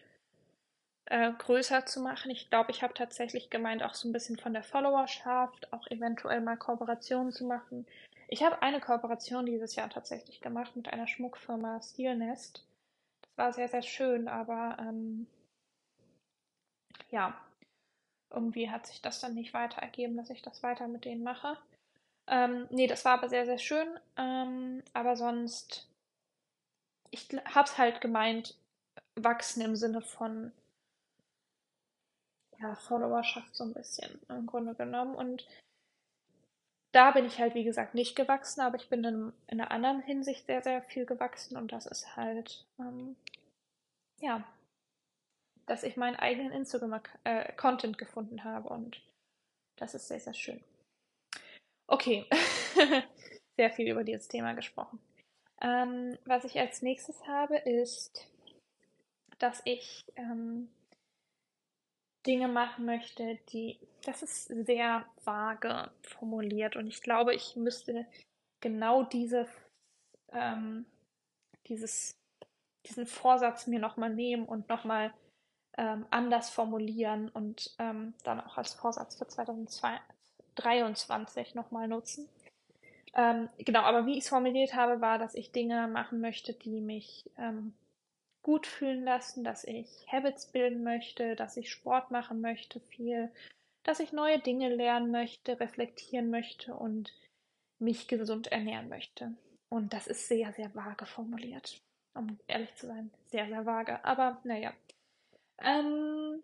äh, größer zu machen. Ich glaube, ich habe tatsächlich gemeint, auch so ein bisschen von der Followerschaft, auch eventuell mal Kooperationen zu machen. Ich habe eine Kooperation dieses Jahr tatsächlich gemacht mit einer Schmuckfirma Steelnest. Das war sehr, sehr schön, aber ähm, ja, irgendwie hat sich das dann nicht weiter ergeben, dass ich das weiter mit denen mache. Ähm, nee, das war aber sehr, sehr schön. Ähm, aber sonst, ich hab's halt gemeint, wachsen im Sinne von ja, Followerschaft so ein bisschen im Grunde genommen. Und da bin ich halt, wie gesagt, nicht gewachsen, aber ich bin in, in einer anderen Hinsicht sehr, sehr viel gewachsen und das ist halt, ähm, ja, dass ich meinen eigenen Instagram-Content äh, gefunden habe und das ist sehr, sehr schön. Okay, [LAUGHS] sehr viel über dieses Thema gesprochen. Ähm, was ich als nächstes habe, ist, dass ich ähm, Dinge machen möchte, die, das ist sehr vage formuliert und ich glaube, ich müsste genau diese, ähm, dieses, diesen Vorsatz mir nochmal nehmen und nochmal ähm, anders formulieren und ähm, dann auch als Vorsatz für 2023 nochmal nutzen. Ähm, genau, aber wie ich es formuliert habe, war, dass ich Dinge machen möchte, die mich ähm, gut fühlen lassen, dass ich Habits bilden möchte, dass ich Sport machen möchte, viel, dass ich neue Dinge lernen möchte, reflektieren möchte und mich gesund ernähren möchte. Und das ist sehr, sehr vage formuliert. Um ehrlich zu sein, sehr, sehr vage. Aber naja. Ähm,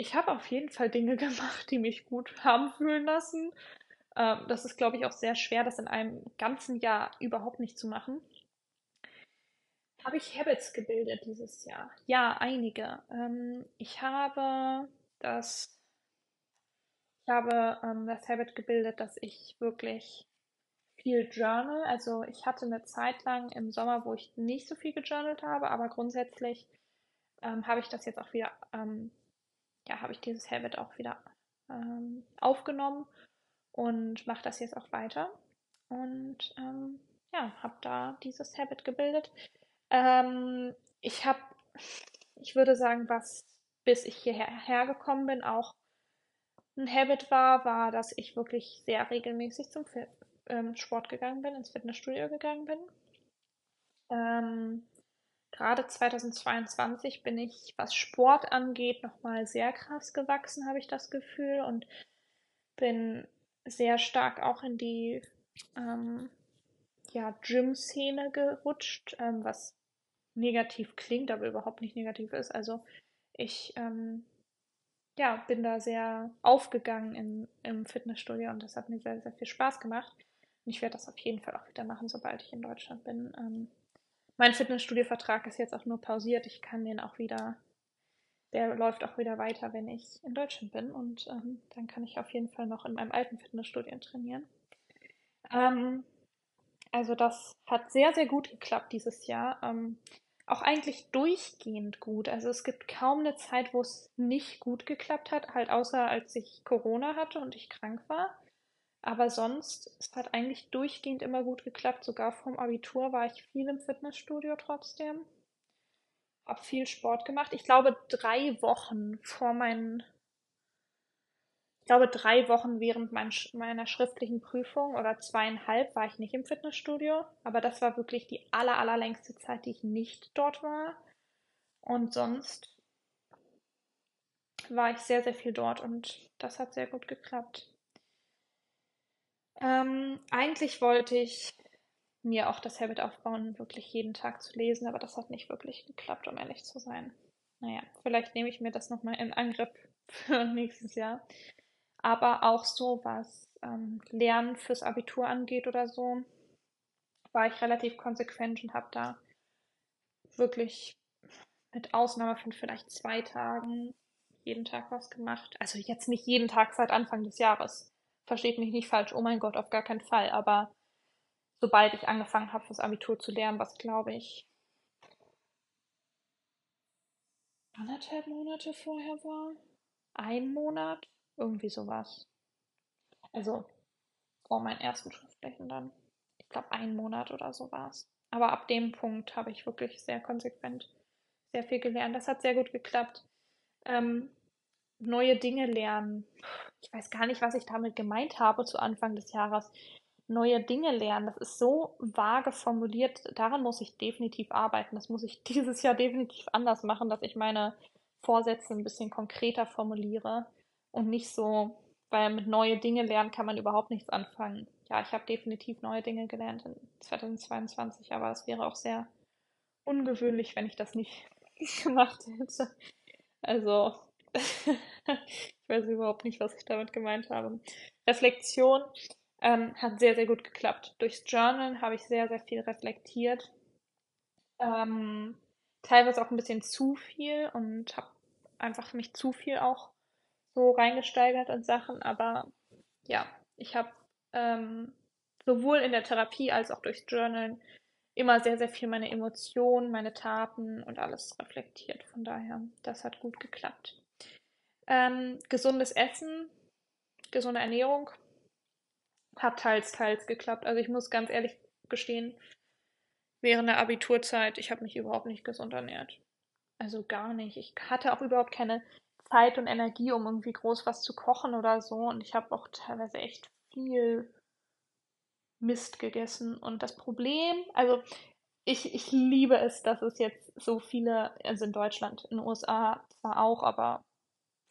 ich habe auf jeden Fall Dinge [LAUGHS] gemacht, die mich gut haben fühlen lassen. Ähm, das ist, glaube ich, auch sehr schwer, das in einem ganzen Jahr überhaupt nicht zu machen. Habe ich Habits gebildet dieses Jahr? Ja, einige. Ähm, ich habe das, ich habe ähm, das Habit gebildet, dass ich wirklich viel journal. Also ich hatte eine Zeit lang im Sommer, wo ich nicht so viel gejournalt habe, aber grundsätzlich ähm, habe ich das jetzt auch wieder, ähm, ja, habe ich dieses Habit auch wieder ähm, aufgenommen und mache das jetzt auch weiter. Und ähm, ja, habe da dieses Habit gebildet. Ähm, ich habe, ich würde sagen, was bis ich hierher gekommen bin, auch ein Habit war, war, dass ich wirklich sehr regelmäßig zum ähm, Sport gegangen bin, ins Fitnessstudio gegangen bin. Ähm, gerade 2022 bin ich, was Sport angeht, nochmal sehr krass gewachsen, habe ich das Gefühl. Und bin sehr stark auch in die ähm, ja, Gym-Szene gerutscht, ähm, was negativ klingt, aber überhaupt nicht negativ ist. Also ich ähm, ja, bin da sehr aufgegangen im, im Fitnessstudio und das hat mir sehr, sehr viel Spaß gemacht. Und ich werde das auf jeden Fall auch wieder machen, sobald ich in Deutschland bin. Ähm, mein Fitnessstudio-Vertrag ist jetzt auch nur pausiert. Ich kann den auch wieder, der läuft auch wieder weiter, wenn ich in Deutschland bin. Und ähm, dann kann ich auf jeden Fall noch in meinem alten Fitnessstudio trainieren. Ähm, also das hat sehr, sehr gut geklappt dieses Jahr. Ähm, auch eigentlich durchgehend gut. Also es gibt kaum eine Zeit, wo es nicht gut geklappt hat, halt außer als ich Corona hatte und ich krank war. Aber sonst, es hat eigentlich durchgehend immer gut geklappt. Sogar vom Abitur war ich viel im Fitnessstudio trotzdem. Hab viel Sport gemacht. Ich glaube, drei Wochen vor meinen glaube, drei Wochen während mein, meiner schriftlichen Prüfung oder zweieinhalb war ich nicht im Fitnessstudio. Aber das war wirklich die aller, allerlängste Zeit, die ich nicht dort war. Und sonst war ich sehr, sehr viel dort und das hat sehr gut geklappt. Ähm, eigentlich wollte ich mir auch das Habit aufbauen, wirklich jeden Tag zu lesen, aber das hat nicht wirklich geklappt, um ehrlich zu sein. Naja, vielleicht nehme ich mir das nochmal in Angriff [LAUGHS] für nächstes Jahr aber auch so, was ähm, Lernen fürs Abitur angeht oder so, war ich relativ konsequent und habe da wirklich mit Ausnahme von vielleicht zwei Tagen jeden Tag was gemacht. Also jetzt nicht jeden Tag seit Anfang des Jahres. Versteht mich nicht falsch, oh mein Gott, auf gar keinen Fall. Aber sobald ich angefangen habe, fürs Abitur zu lernen, was glaube ich anderthalb Monate vorher war, ein Monat, irgendwie sowas. Also vor meinen ersten Schriftflächen dann. Ich glaube, einen Monat oder so war es. Aber ab dem Punkt habe ich wirklich sehr konsequent sehr viel gelernt. Das hat sehr gut geklappt. Ähm, neue Dinge lernen. Ich weiß gar nicht, was ich damit gemeint habe zu Anfang des Jahres. Neue Dinge lernen, das ist so vage formuliert. Daran muss ich definitiv arbeiten. Das muss ich [LAUGHS] dieses Jahr definitiv anders machen, dass ich meine Vorsätze ein bisschen konkreter formuliere und nicht so, weil mit neue Dinge lernen kann man überhaupt nichts anfangen. Ja, ich habe definitiv neue Dinge gelernt in 2022, aber es wäre auch sehr ungewöhnlich, wenn ich das nicht [LAUGHS] gemacht hätte. Also, [LAUGHS] ich weiß überhaupt nicht, was ich damit gemeint habe. Reflexion ähm, hat sehr, sehr gut geklappt. Durchs Journal habe ich sehr, sehr viel reflektiert. Ähm, teilweise auch ein bisschen zu viel und habe einfach mich zu viel auch so reingesteigert in Sachen, aber ja, ich habe ähm, sowohl in der Therapie als auch durchs Journalen immer sehr, sehr viel meine Emotionen, meine Taten und alles reflektiert. Von daher, das hat gut geklappt. Ähm, gesundes Essen, gesunde Ernährung hat teils, teils geklappt. Also ich muss ganz ehrlich gestehen, während der Abiturzeit, ich habe mich überhaupt nicht gesund ernährt. Also gar nicht. Ich hatte auch überhaupt keine Zeit und Energie, um irgendwie groß was zu kochen oder so. Und ich habe auch teilweise echt viel Mist gegessen. Und das Problem, also ich, ich liebe es, dass es jetzt so viele, also in Deutschland, in den USA zwar auch, aber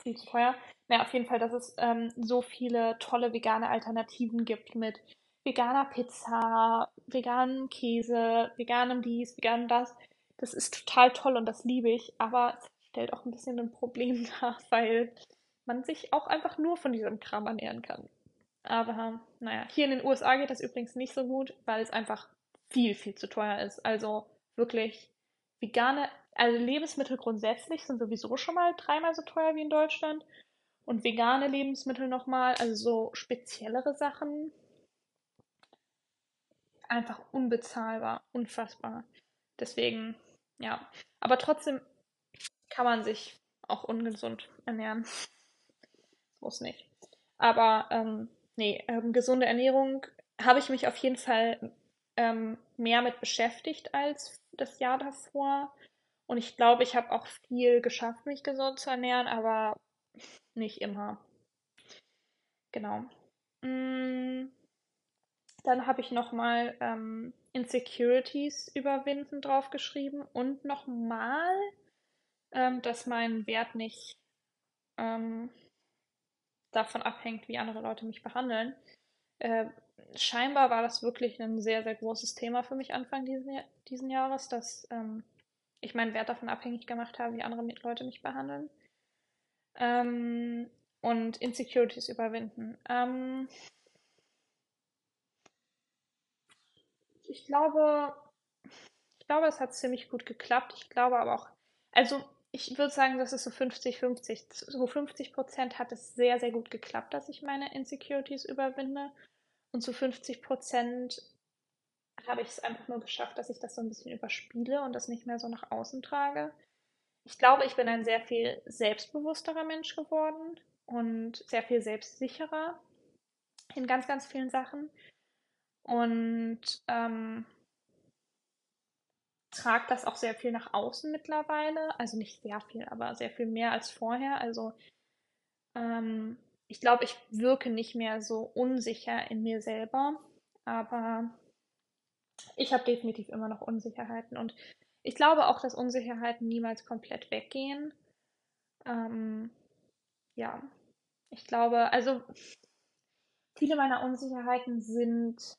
viel zu teuer. Naja, auf jeden Fall, dass es ähm, so viele tolle vegane Alternativen gibt mit veganer Pizza, veganem Käse, veganem dies, veganem das. Das ist total toll und das liebe ich, aber es stellt auch ein bisschen ein Problem [LAUGHS] dar, weil man sich auch einfach nur von diesem Kram ernähren kann. Aber naja, hier in den USA geht das übrigens nicht so gut, weil es einfach viel, viel zu teuer ist. Also wirklich vegane, also Lebensmittel grundsätzlich sind sowieso schon mal dreimal so teuer wie in Deutschland. Und vegane Lebensmittel nochmal, also so speziellere Sachen, einfach unbezahlbar, unfassbar. Deswegen, ja. Aber trotzdem kann man sich auch ungesund ernähren. [LAUGHS] Muss nicht. Aber ähm, nee, ähm, gesunde Ernährung habe ich mich auf jeden Fall ähm, mehr mit beschäftigt als das Jahr davor. Und ich glaube, ich habe auch viel geschafft, mich gesund zu ernähren, aber nicht immer. Genau. Mm, dann habe ich nochmal ähm, Insecurities überwinden draufgeschrieben und nochmal ähm, dass mein Wert nicht, ähm, davon abhängt, wie andere Leute mich behandeln. Äh, scheinbar war das wirklich ein sehr, sehr großes Thema für mich Anfang diesen, diesen Jahres, dass ähm, ich meinen Wert davon abhängig gemacht habe, wie andere Leute mich behandeln. Ähm, und Insecurities überwinden. Ähm, ich glaube, ich glaube, es hat ziemlich gut geklappt. Ich glaube aber auch, also ich würde sagen, das ist so 50-50. So 50 Prozent hat es sehr, sehr gut geklappt, dass ich meine Insecurities überwinde. Und zu 50 Prozent habe ich es einfach nur geschafft, dass ich das so ein bisschen überspiele und das nicht mehr so nach außen trage. Ich glaube, ich bin ein sehr viel selbstbewussterer Mensch geworden und sehr viel selbstsicherer in ganz, ganz vielen Sachen. Und ähm, trage das auch sehr viel nach außen mittlerweile. Also nicht sehr viel, aber sehr viel mehr als vorher. Also ähm, ich glaube, ich wirke nicht mehr so unsicher in mir selber, aber ich habe definitiv immer noch Unsicherheiten und ich glaube auch, dass Unsicherheiten niemals komplett weggehen. Ähm, ja, ich glaube, also viele meiner Unsicherheiten sind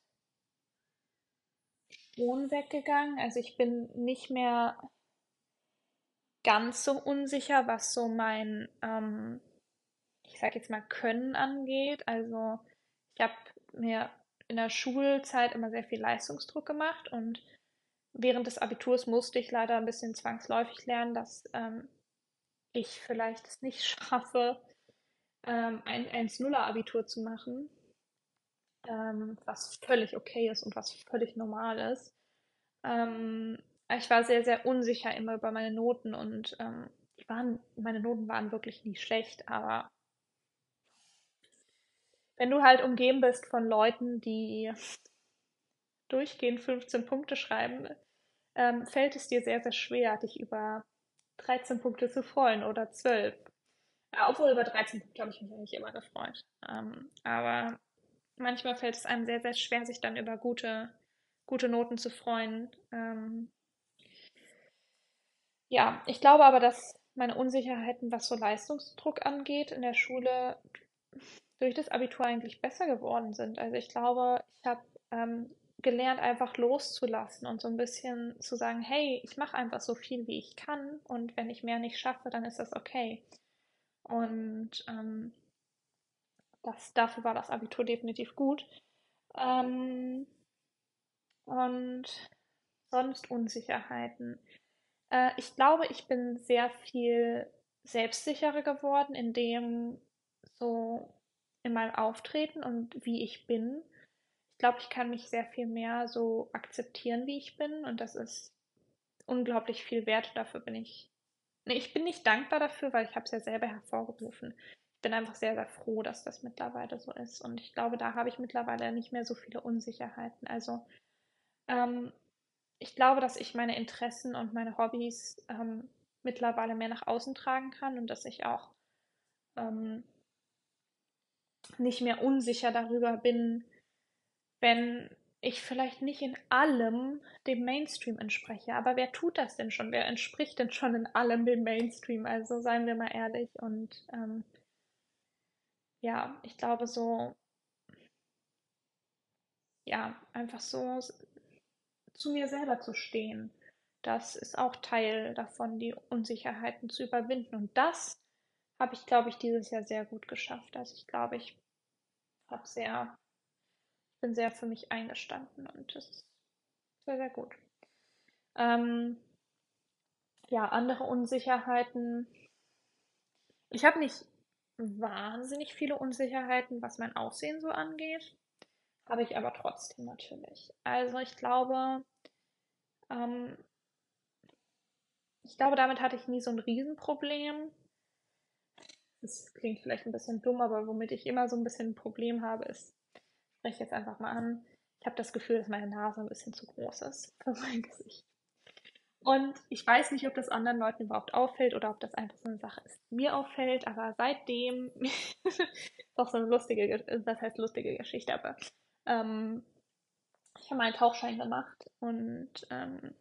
schon weggegangen. Also ich bin nicht mehr ganz so unsicher, was so mein, ähm, ich sag jetzt mal, Können angeht. Also ich habe mir in der Schulzeit immer sehr viel Leistungsdruck gemacht und während des Abiturs musste ich leider ein bisschen zwangsläufig lernen, dass ähm, ich vielleicht es nicht [LAUGHS] schaffe, ähm, ein 1-0er-Abitur zu machen, ähm, was völlig okay ist und was völlig normal ist. Ähm, ich war sehr, sehr unsicher immer über meine Noten und ähm, waren, meine Noten waren wirklich nie schlecht, aber wenn du halt umgeben bist von Leuten, die durchgehend 15 Punkte schreiben, ähm, fällt es dir sehr, sehr schwer, dich über 13 Punkte zu freuen oder 12. Ja, obwohl über 13 Punkte habe ich mich eigentlich immer gefreut. Ähm, aber manchmal fällt es einem sehr, sehr schwer, sich dann über gute, gute Noten zu freuen. Ähm, ja, ich glaube aber, dass meine Unsicherheiten, was so Leistungsdruck angeht, in der Schule durch das Abitur eigentlich besser geworden sind. Also ich glaube, ich habe ähm, gelernt, einfach loszulassen und so ein bisschen zu sagen, hey, ich mache einfach so viel, wie ich kann und wenn ich mehr nicht schaffe, dann ist das okay. Und ähm, das, dafür war das Abitur definitiv gut. Ähm, und sonst Unsicherheiten. Äh, ich glaube, ich bin sehr viel selbstsicherer geworden, in dem so in meinem Auftreten und wie ich bin. Ich glaube, ich kann mich sehr viel mehr so akzeptieren, wie ich bin und das ist unglaublich viel wert. Dafür bin ich Nee, ich bin nicht dankbar dafür, weil ich habe es ja selber hervorgerufen. Ich bin einfach sehr, sehr froh, dass das mittlerweile so ist. Und ich glaube, da habe ich mittlerweile nicht mehr so viele Unsicherheiten. Also ähm, ich glaube, dass ich meine Interessen und meine Hobbys ähm, mittlerweile mehr nach außen tragen kann und dass ich auch ähm, nicht mehr unsicher darüber bin, wenn ich vielleicht nicht in allem dem Mainstream entspreche. Aber wer tut das denn schon? Wer entspricht denn schon in allem dem Mainstream? Also seien wir mal ehrlich. Und ähm, ja, ich glaube so, ja, einfach so zu mir selber zu stehen. Das ist auch Teil davon, die Unsicherheiten zu überwinden. Und das habe ich, glaube ich, dieses Jahr sehr gut geschafft. Also ich glaube, ich habe sehr bin sehr für mich eingestanden und das ist sehr, sehr gut. Ähm, ja, andere Unsicherheiten. Ich habe nicht wahnsinnig viele Unsicherheiten, was mein Aussehen so angeht. Habe ich aber trotzdem natürlich. Also ich glaube, ähm, ich glaube, damit hatte ich nie so ein Riesenproblem. Das klingt vielleicht ein bisschen dumm, aber womit ich immer so ein bisschen ein Problem habe, ist spreche jetzt einfach mal an. Ich habe das Gefühl, dass meine Nase ein bisschen zu groß ist [LAUGHS] für mein Gesicht. Und ich weiß nicht, ob das anderen Leuten überhaupt auffällt oder ob das einfach so eine Sache ist, die mir auffällt, aber seitdem, [LAUGHS] ist auch so eine lustige, das heißt lustige Geschichte, aber ähm, ich habe meinen Tauchschein gemacht und ähm,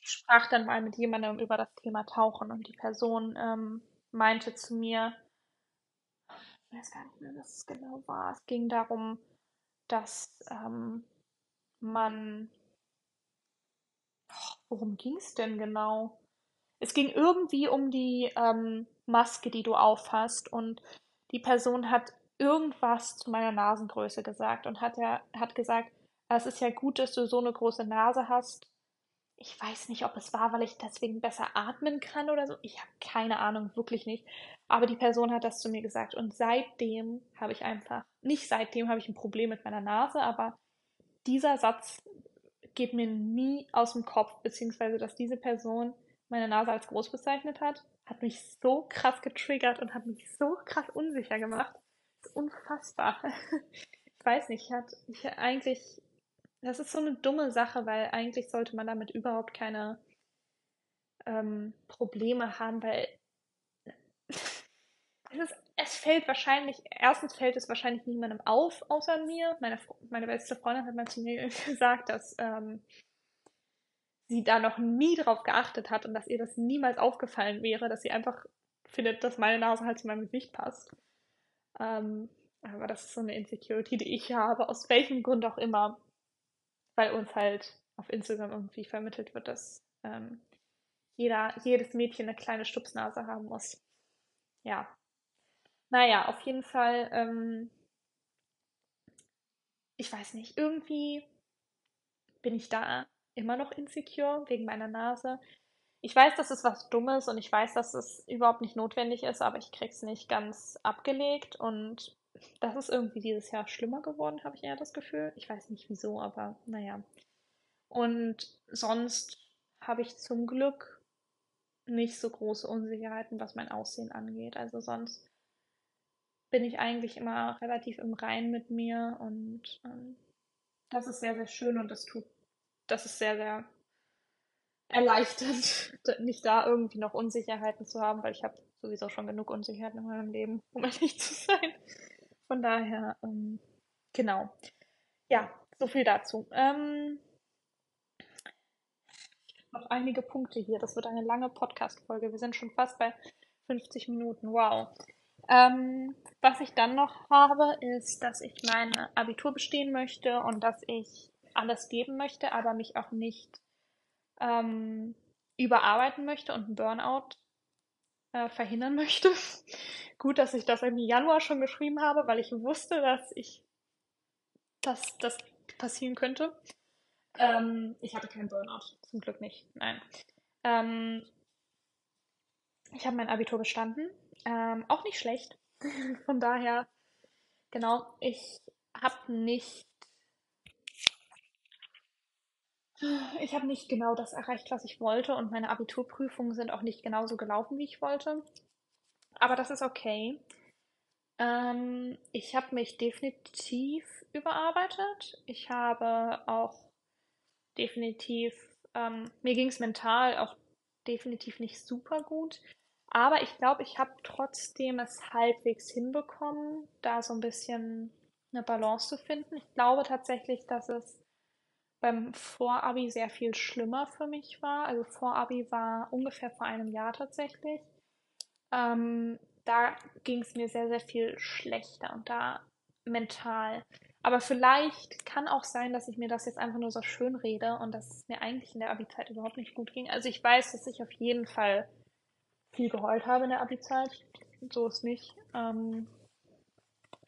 sprach dann mal mit jemandem über das Thema Tauchen und die Person ähm, meinte zu mir, ich weiß gar nicht mehr, was es genau war. Es ging darum, dass ähm, man. Oh, worum ging es denn genau? Es ging irgendwie um die ähm, Maske, die du aufhast. Und die Person hat irgendwas zu meiner Nasengröße gesagt und hat, ja, hat gesagt, es ist ja gut, dass du so eine große Nase hast. Ich weiß nicht, ob es war, weil ich deswegen besser atmen kann oder so. Ich habe keine Ahnung, wirklich nicht. Aber die Person hat das zu mir gesagt. Und seitdem habe ich einfach, nicht seitdem habe ich ein Problem mit meiner Nase, aber dieser Satz geht mir nie aus dem Kopf, beziehungsweise dass diese Person meine Nase als groß bezeichnet hat, hat mich so krass getriggert und hat mich so krass unsicher gemacht. Das ist unfassbar. [LAUGHS] Ich weiß nicht, ich hatte ich eigentlich das ist so eine dumme Sache, weil eigentlich sollte man damit überhaupt keine ähm, Probleme haben, weil [LAUGHS] es, ist, es fällt wahrscheinlich, erstens fällt es wahrscheinlich niemandem auf außer mir. Meine, meine beste Freundin hat mal zu mir [LAUGHS] gesagt, dass ähm, sie da noch nie drauf geachtet hat und dass ihr das niemals aufgefallen wäre, dass sie einfach findet, dass meine Nase halt zu meinem Gesicht passt. Ähm, aber das ist so eine Insecurity, die ich habe, aus welchem Grund auch immer weil uns halt auf Instagram irgendwie vermittelt wird, dass ähm, jeder, jedes Mädchen eine kleine Stupsnase haben muss. Ja. Naja, auf jeden Fall, ähm, ich weiß nicht, irgendwie bin ich da immer noch insecure wegen meiner Nase. Ich weiß, dass es was Dummes und ich weiß, dass es überhaupt nicht notwendig ist, aber ich krieg's nicht ganz abgelegt und das ist irgendwie dieses Jahr schlimmer geworden, habe ich eher das Gefühl. Ich weiß nicht wieso, aber naja. Und sonst habe ich zum Glück nicht so große Unsicherheiten, was mein Aussehen angeht. Also sonst bin ich eigentlich immer relativ im Rein mit mir und ähm, das ist sehr, sehr schön und das tut, das ist sehr, sehr erleichternd, [LAUGHS] nicht da irgendwie noch Unsicherheiten zu haben, weil ich habe sowieso schon genug Unsicherheiten in meinem Leben, um ehrlich zu sein. Von daher, ähm, genau. Ja, so viel dazu. Ähm, noch einige Punkte hier. Das wird eine lange Podcast-Folge. Wir sind schon fast bei 50 Minuten. Wow. Ähm, was ich dann noch habe, ist, dass ich mein Abitur bestehen möchte und dass ich alles geben möchte, aber mich auch nicht ähm, überarbeiten möchte und einen Burnout äh, verhindern [LAUGHS] möchte. Gut, dass ich das im Januar schon geschrieben habe, weil ich wusste, dass ich dass das passieren könnte. Ähm, ich hatte keinen Burnout, zum Glück nicht. Nein. Ähm, ich habe mein Abitur bestanden. Ähm, auch nicht schlecht. [LAUGHS] Von daher, genau, ich habe nicht ich habe nicht genau das erreicht, was ich wollte und meine Abiturprüfungen sind auch nicht genauso gelaufen, wie ich wollte. Aber das ist okay. Ähm, ich habe mich definitiv überarbeitet. Ich habe auch definitiv, ähm, mir ging es mental auch definitiv nicht super gut. Aber ich glaube, ich habe trotzdem es halbwegs hinbekommen, da so ein bisschen eine Balance zu finden. Ich glaube tatsächlich, dass es beim Vorabi sehr viel schlimmer für mich war. Also Vorabi war ungefähr vor einem Jahr tatsächlich. Ähm, da ging es mir sehr, sehr viel schlechter und da mental. Aber vielleicht kann auch sein, dass ich mir das jetzt einfach nur so schön rede und dass es mir eigentlich in der Abi-Zeit überhaupt nicht gut ging. Also ich weiß, dass ich auf jeden Fall viel geheult habe in der Abi-Zeit. So ist nicht. Ähm,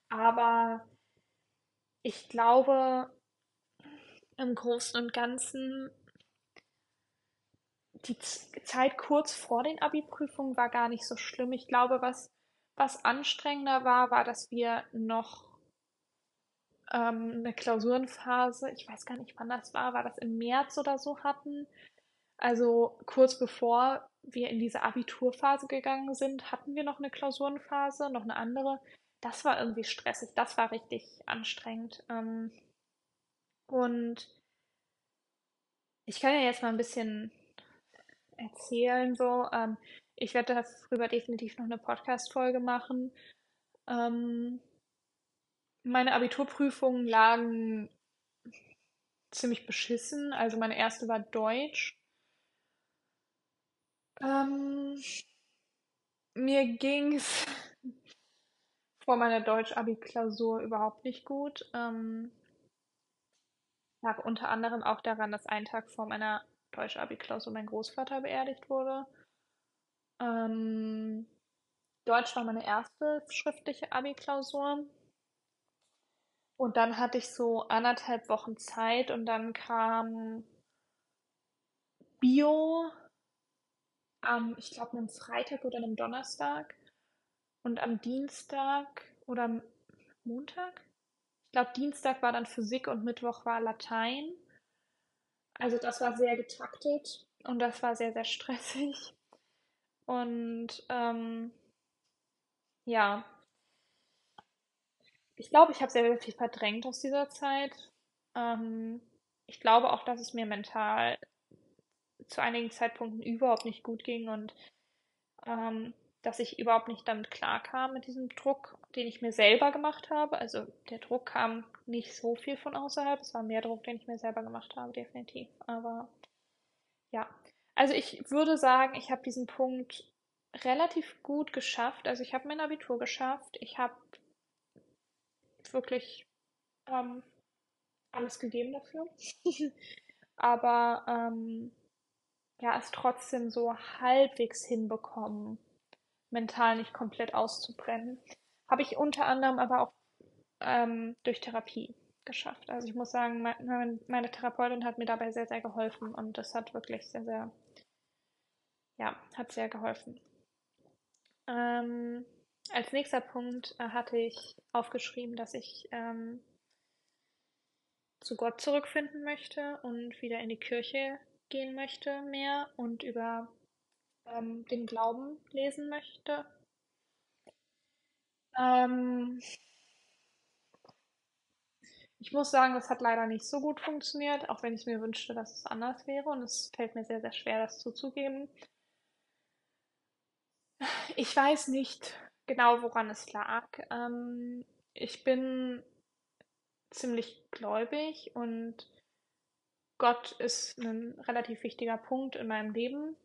aber ich glaube, im Großen und Ganzen die Zeit kurz vor den Abi-Prüfungen war gar nicht so schlimm. Ich glaube, was, was anstrengender war, war, dass wir noch ähm, eine Klausurenphase, ich weiß gar nicht, wann das war, war das im März oder so hatten. Also kurz bevor wir in diese Abiturphase gegangen sind, hatten wir noch eine Klausurenphase, noch eine andere. Das war irgendwie stressig, das war richtig anstrengend. Ähm, und ich kann ja jetzt mal ein bisschen erzählen, so. Ähm, ich werde darüber definitiv noch eine Podcast-Folge machen. Ähm, meine Abiturprüfungen lagen ziemlich beschissen. Also meine erste war Deutsch. Ähm, mir ging's [LAUGHS] vor meiner Deutsch-Abi-Klausur überhaupt nicht gut. Ähm, lag unter anderem auch daran, dass einen Tag vor meiner Deutsch-Abi-Klausur mein Großvater beerdigt wurde. Ähm, Deutsch war meine erste schriftliche Abi-Klausur. Und dann hatte ich so anderthalb Wochen Zeit und dann kam Bio am, ich glaube, einem Freitag oder einem Donnerstag. Und am Dienstag oder Montag? Ich glaube, Dienstag war dann Physik und Mittwoch war Latein. Also das war sehr getaktet und das war sehr, sehr stressig. Und ähm, ja, ich glaube, ich habe sehr, sehr viel verdrängt aus dieser Zeit. Ähm, ich glaube auch, dass es mir mental zu einigen Zeitpunkten überhaupt nicht gut ging und ähm, dass ich überhaupt nicht damit klarkam mit diesem Druck, den ich mir selber gemacht habe. Also der Druck kam nicht so viel von außerhalb, es war mehr Druck, den ich mir selber gemacht habe, definitiv. Aber ja, also ich würde sagen, ich habe diesen Punkt relativ gut geschafft. Also ich habe mein Abitur geschafft, ich habe wirklich ähm, alles gegeben dafür. [LAUGHS] Aber ähm, ja, es trotzdem so halbwegs hinbekommen, mental nicht komplett auszubrennen. Habe ich unter anderem aber auch ähm, durch Therapie geschafft. Also ich muss sagen, meine, meine Therapeutin hat mir dabei sehr, sehr geholfen und das hat wirklich sehr, sehr, ja, hat sehr geholfen. Ähm, als nächster Punkt äh, hatte ich aufgeschrieben, dass ich ähm, zu Gott zurückfinden möchte und wieder in die Kirche gehen möchte mehr und über ähm, den Glauben lesen möchte. Ähm, ich muss sagen, das hat leider nicht so gut funktioniert, auch wenn ich mir wünschte, dass es anders wäre und es fällt mir sehr, sehr schwer, das zuzugeben. Ich weiß nicht, genau, woran es lag. Ähm, ich bin ziemlich gläubig und Gott ist ein relativ wichtiger Punkt in meinem Leben,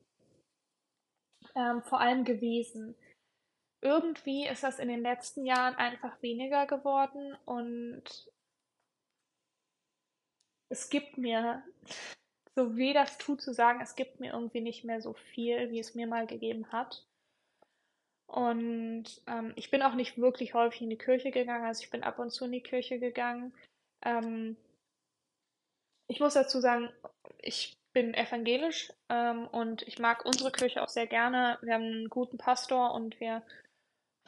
ähm, vor allem gewesen. Irgendwie ist das in den letzten Jahren einfach weniger geworden und es gibt mir, so weh das tut zu sagen, es gibt mir irgendwie nicht mehr so viel, wie es mir mal gegeben hat. Und ähm, ich bin auch nicht wirklich häufig in die Kirche gegangen, also ich bin ab und zu in die Kirche gegangen. Ähm, ich muss dazu sagen, ich bin evangelisch ähm, und ich mag unsere Kirche auch sehr gerne. Wir haben einen guten Pastor und wir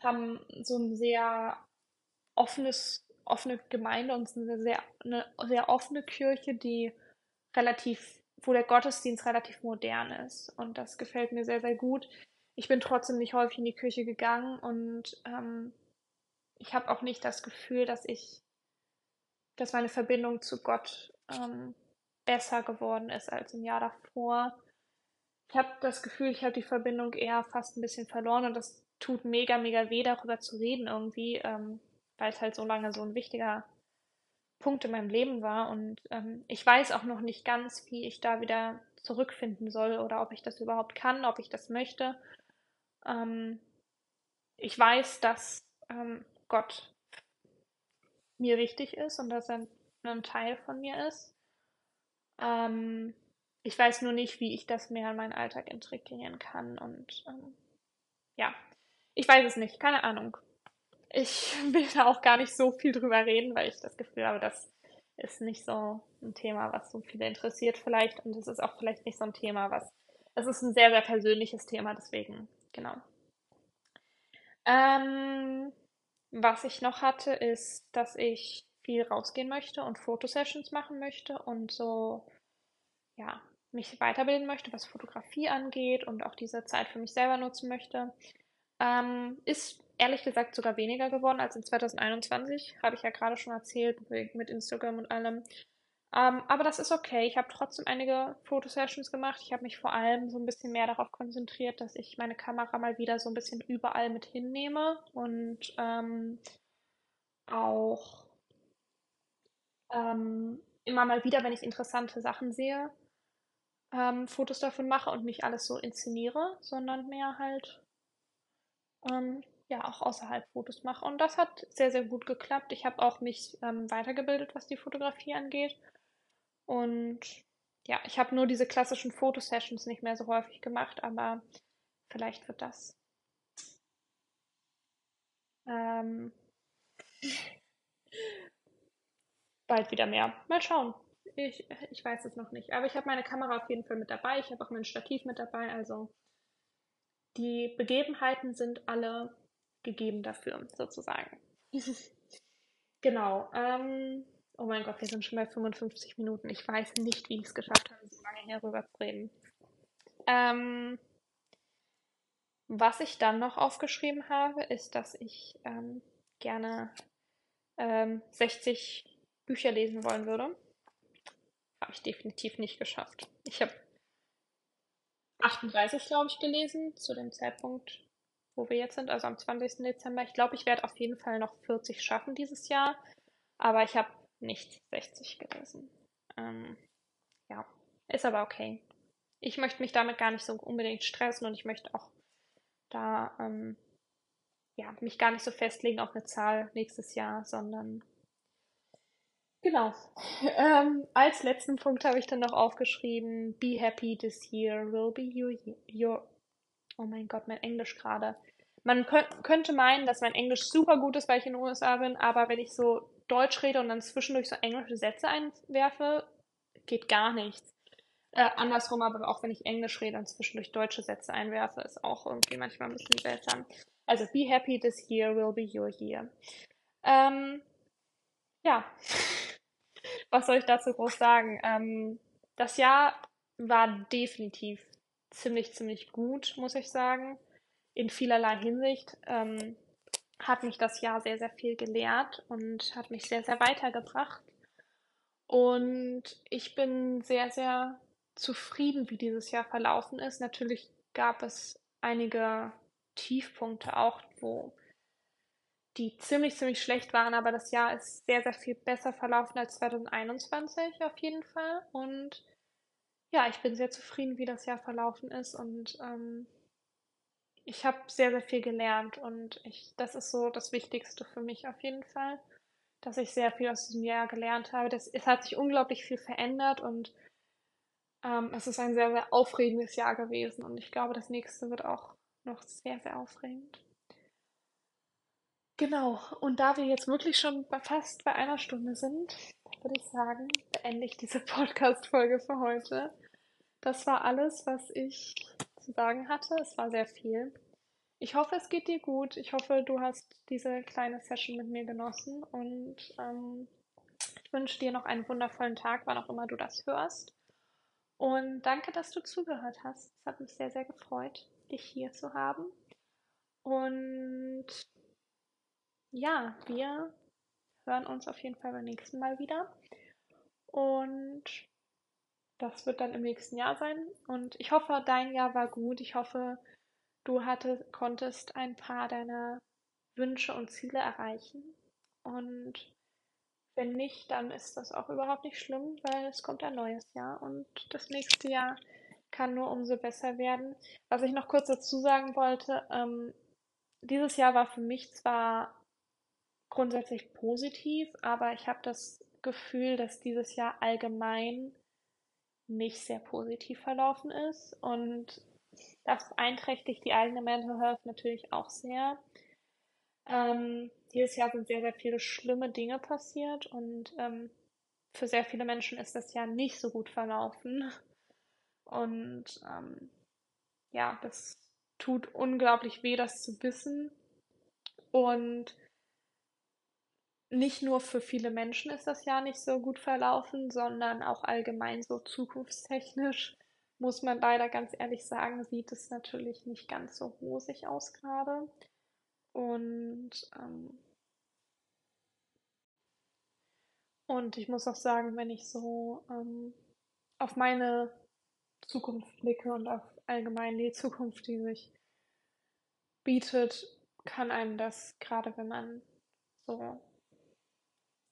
haben so ein sehr offenes, offene Gemeinde und eine sehr, eine sehr offene Kirche, die relativ, wo der Gottesdienst relativ modern ist. Und das gefällt mir sehr, sehr gut ich bin trotzdem nicht häufig in die Küche gegangen und ähm, ich habe auch nicht das Gefühl, dass ich, dass meine Verbindung zu Gott ähm, besser geworden ist als im Jahr davor. Ich habe das Gefühl, ich habe die Verbindung eher fast ein bisschen verloren und das tut mega, mega weh, darüber zu reden irgendwie, ähm, weil es halt so lange so ein wichtiger Punkt in meinem Leben war und ähm, ich weiß auch noch nicht ganz, wie ich da wieder zurückfinden soll oder ob ich das überhaupt kann, ob ich das möchte. Ähm, ich weiß, dass ähm, Gott mir wichtig ist und dass er ein Teil von mir ist. Ähm, ich weiß nur nicht, wie ich das mehr in meinen Alltag integrieren kann und ähm, ja, ich weiß es nicht, keine Ahnung. Ich [LAUGHS] will da auch gar nicht so viel drüber reden, weil ich das Gefühl habe, das ist nicht so ein Thema, was so viele interessiert vielleicht und es ist auch vielleicht nicht so ein Thema, was es ist ein sehr, sehr persönliches Thema, deswegen genau. Ähm, was ich noch hatte, ist, dass ich viel rausgehen möchte und Fotosessions machen möchte und so, ja, mich weiterbilden möchte, was Fotografie angeht und auch diese Zeit für mich selber nutzen möchte. Ähm, ist ehrlich gesagt sogar weniger geworden als in 2021, habe ich ja gerade schon erzählt, mit Instagram und allem. Ähm, aber das ist okay. Ich habe trotzdem einige Fotosessions gemacht. Ich habe mich vor allem so ein bisschen mehr darauf konzentriert, dass ich meine Kamera mal wieder so ein bisschen überall mit hinnehme und ähm, auch ähm, immer mal wieder, wenn ich interessante Sachen sehe, ähm, Fotos davon mache und nicht alles so inszeniere, sondern mehr halt, ähm, ja auch außerhalb Fotos mache. Und das hat sehr, sehr gut geklappt. Ich habe auch mich ähm, weitergebildet, was die Fotografie angeht. Und ja, ich habe nur diese klassischen Fotosessions nicht mehr so häufig gemacht, aber vielleicht wird das ähm, bald wieder mehr. Mal schauen. Ich, ich weiß es noch nicht. Aber ich habe meine Kamera auf jeden Fall mit dabei. Ich habe auch mein Stativ mit dabei. Also die Begebenheiten sind alle gegeben dafür, sozusagen. [LAUGHS] genau. Ähm, oh mein Gott, wir sind schon bei 55 Minuten. Ich weiß nicht, wie ich es geschafft habe, so lange herüber zu reden. Ähm, was ich dann noch aufgeschrieben habe, ist, dass ich ähm, gerne ähm, 60 Bücher lesen wollen würde. Habe ich definitiv nicht geschafft. Ich habe 38, glaube ich, gelesen zu dem Zeitpunkt, wo wir jetzt sind, also am 20. Dezember. Ich glaube, ich werde auf jeden Fall noch 40 schaffen dieses Jahr, aber ich habe nicht 60 gelesen. Ähm, ja, ist aber okay. Ich möchte mich damit gar nicht so unbedingt stressen und ich möchte auch da ähm, ja, mich gar nicht so festlegen auf eine Zahl nächstes Jahr, sondern genau. Ähm, als letzten Punkt habe ich dann noch aufgeschrieben, be happy this year will be your, your oh mein Gott, mein Englisch gerade. Man könnte meinen, dass mein Englisch super gut ist, weil ich in den USA bin, aber wenn ich so Deutsch rede und dann zwischendurch so englische Sätze einwerfe, geht gar nichts. Äh, andersrum, aber auch wenn ich Englisch rede und zwischendurch deutsche Sätze einwerfe, ist auch irgendwie manchmal ein bisschen seltsam. Also, be happy this year will be your year. Ähm, ja, [LAUGHS] was soll ich dazu groß sagen? Ähm, das Jahr war definitiv ziemlich, ziemlich gut, muss ich sagen. In vielerlei Hinsicht ähm, hat mich das Jahr sehr, sehr viel gelehrt und hat mich sehr, sehr weitergebracht. Und ich bin sehr, sehr zufrieden, wie dieses Jahr verlaufen ist. Natürlich gab es einige Tiefpunkte auch, wo die ziemlich, ziemlich schlecht waren, aber das Jahr ist sehr, sehr viel besser verlaufen als 2021 auf jeden Fall. Und ja, ich bin sehr zufrieden, wie das Jahr verlaufen ist und ähm, ich habe sehr, sehr viel gelernt und ich, das ist so das Wichtigste für mich auf jeden Fall, dass ich sehr viel aus diesem Jahr gelernt habe. Das, es hat sich unglaublich viel verändert und ähm, es ist ein sehr, sehr aufregendes Jahr gewesen und ich glaube, das nächste wird auch noch sehr, sehr aufregend. Genau, und da wir jetzt wirklich schon fast bei einer Stunde sind, würde ich sagen, beende ich diese [LAUGHS] Podcast-Folge für heute. Das war alles, was ich zu sagen hatte. Es war sehr viel. Ich hoffe, es geht dir gut. Ich hoffe, du hast diese kleine Session mit mir genossen und ähm, ich wünsche dir noch einen wundervollen Tag, wann auch immer du das hörst. Und danke, dass du zugehört hast. Es hat mich sehr, sehr gefreut, dich hier zu haben. Und ja, wir hören uns auf jeden Fall beim nächsten Mal wieder. Und das wird dann im nächsten Jahr sein. Und ich hoffe, dein Jahr war gut. Ich hoffe, du hatte, konntest ein paar deiner Wünsche und Ziele erreichen. Und wenn nicht, dann ist das auch überhaupt nicht schlimm, weil es kommt ein neues Jahr und das nächste Jahr kann nur umso besser werden. Was ich noch kurz dazu sagen wollte, ähm, dieses Jahr war für mich zwar grundsätzlich positiv, aber ich habe das Gefühl, dass dieses Jahr allgemein nicht sehr positiv verlaufen ist und das beeinträchtigt die eigene Mental Health natürlich auch sehr. Ähm, dieses Jahr sind sehr, sehr viele schlimme Dinge passiert und ähm, für sehr viele Menschen ist das Jahr nicht so gut verlaufen. Und ähm, ja, das tut unglaublich weh, das zu wissen. Und nicht nur für viele Menschen ist das Jahr nicht so gut verlaufen, sondern auch allgemein so zukunftstechnisch, muss man leider ganz ehrlich sagen, sieht es natürlich nicht ganz so rosig aus gerade. Und, ähm, und ich muss auch sagen, wenn ich so ähm, auf meine Zukunft blicke und auf allgemein die Zukunft, die sich bietet, kann einem das, gerade wenn man so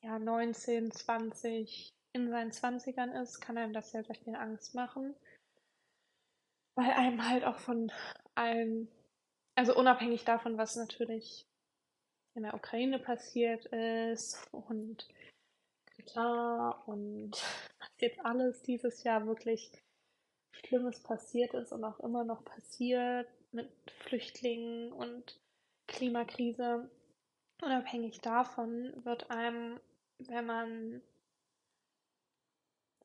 ja, 19, 20, in seinen 20ern ist, kann einem das sehr, sehr viel Angst machen. Weil einem halt auch von allen also unabhängig davon, was natürlich in der Ukraine passiert ist und Katar und was jetzt alles dieses Jahr wirklich Schlimmes passiert ist und auch immer noch passiert mit Flüchtlingen und Klimakrise. Unabhängig davon wird einem, wenn man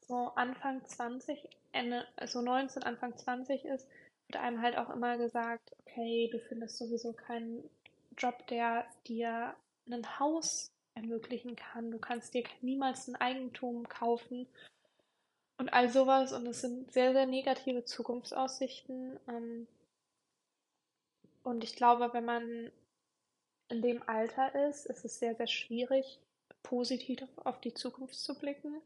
so Anfang 20, Ende, also 19, Anfang 20 ist, wird einem halt auch immer gesagt, okay, du findest sowieso keinen Job, der dir ein Haus ermöglichen kann. Du kannst dir niemals ein Eigentum kaufen und all sowas. Und es sind sehr, sehr negative Zukunftsaussichten. Ähm, und ich glaube, wenn man in dem Alter ist, ist es sehr, sehr schwierig, positiv auf die Zukunft zu blicken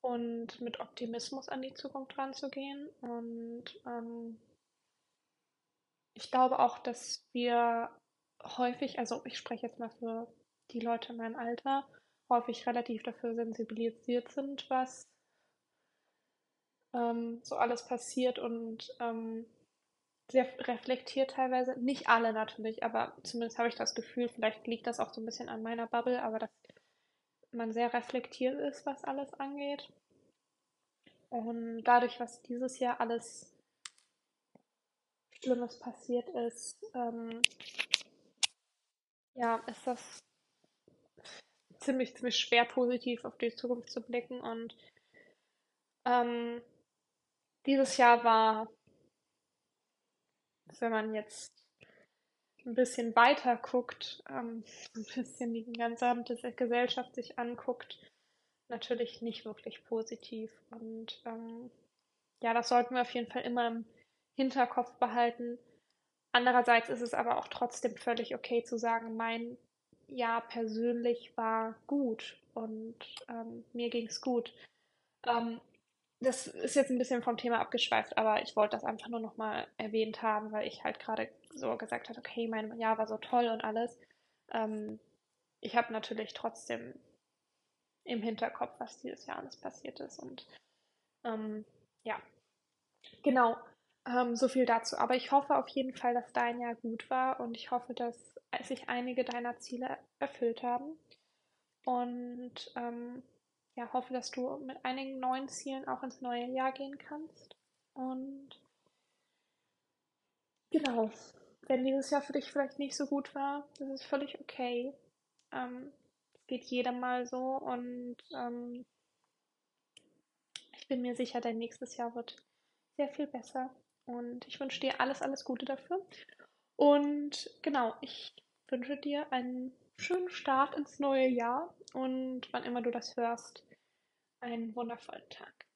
und mit Optimismus an die Zukunft ranzugehen. Und ähm, ich glaube auch, dass wir häufig, also ich spreche jetzt mal für die Leute in meinem Alter, häufig relativ dafür sensibilisiert sind, was ähm, so alles passiert und ähm, sehr reflektiert teilweise. Nicht alle natürlich, aber zumindest habe ich das Gefühl, vielleicht liegt das auch so ein bisschen an meiner Bubble, aber dass man sehr reflektiert ist, was alles angeht. Und dadurch, was dieses Jahr alles Schlimmes passiert ist, ähm, ja, ist das ziemlich, ziemlich schwer positiv auf die Zukunft zu blicken. Und ähm, dieses Jahr war, wenn man jetzt ein bisschen weiter guckt, ähm, [LAUGHS] ein bisschen die gesamte Gesellschaft sich anguckt, natürlich nicht wirklich positiv. Und ähm, ja, das sollten wir auf jeden Fall immer im Hinterkopf behalten. Andererseits ist es aber auch trotzdem völlig okay zu sagen, mein Jahr persönlich war gut und ähm, mir ging es gut. Ähm, das ist jetzt ein bisschen vom Thema abgeschweift, aber ich wollte das einfach nur nochmal erwähnt haben, weil ich halt gerade so gesagt habe, okay, mein Jahr war so toll und alles. Ähm, ich habe natürlich trotzdem im Hinterkopf, was dieses Jahr alles passiert ist. Und ähm, ja, genau, ähm, so viel dazu. Aber ich hoffe auf jeden Fall, dass dein Jahr gut war und ich hoffe, dass sich einige deiner Ziele erfüllt haben. Und ähm, ja, hoffe, dass du mit einigen neuen Zielen auch ins neue Jahr gehen kannst. Und genau, wenn dieses Jahr für dich vielleicht nicht so gut war, das ist völlig okay. Ähm, geht jedem mal so und ähm, ich bin mir sicher, dein nächstes Jahr wird sehr viel besser. Und ich wünsche dir alles, alles Gute dafür. Und genau, ich wünsche dir einen schönen Start ins neue Jahr und wann immer du das hörst, einen wundervollen Tag.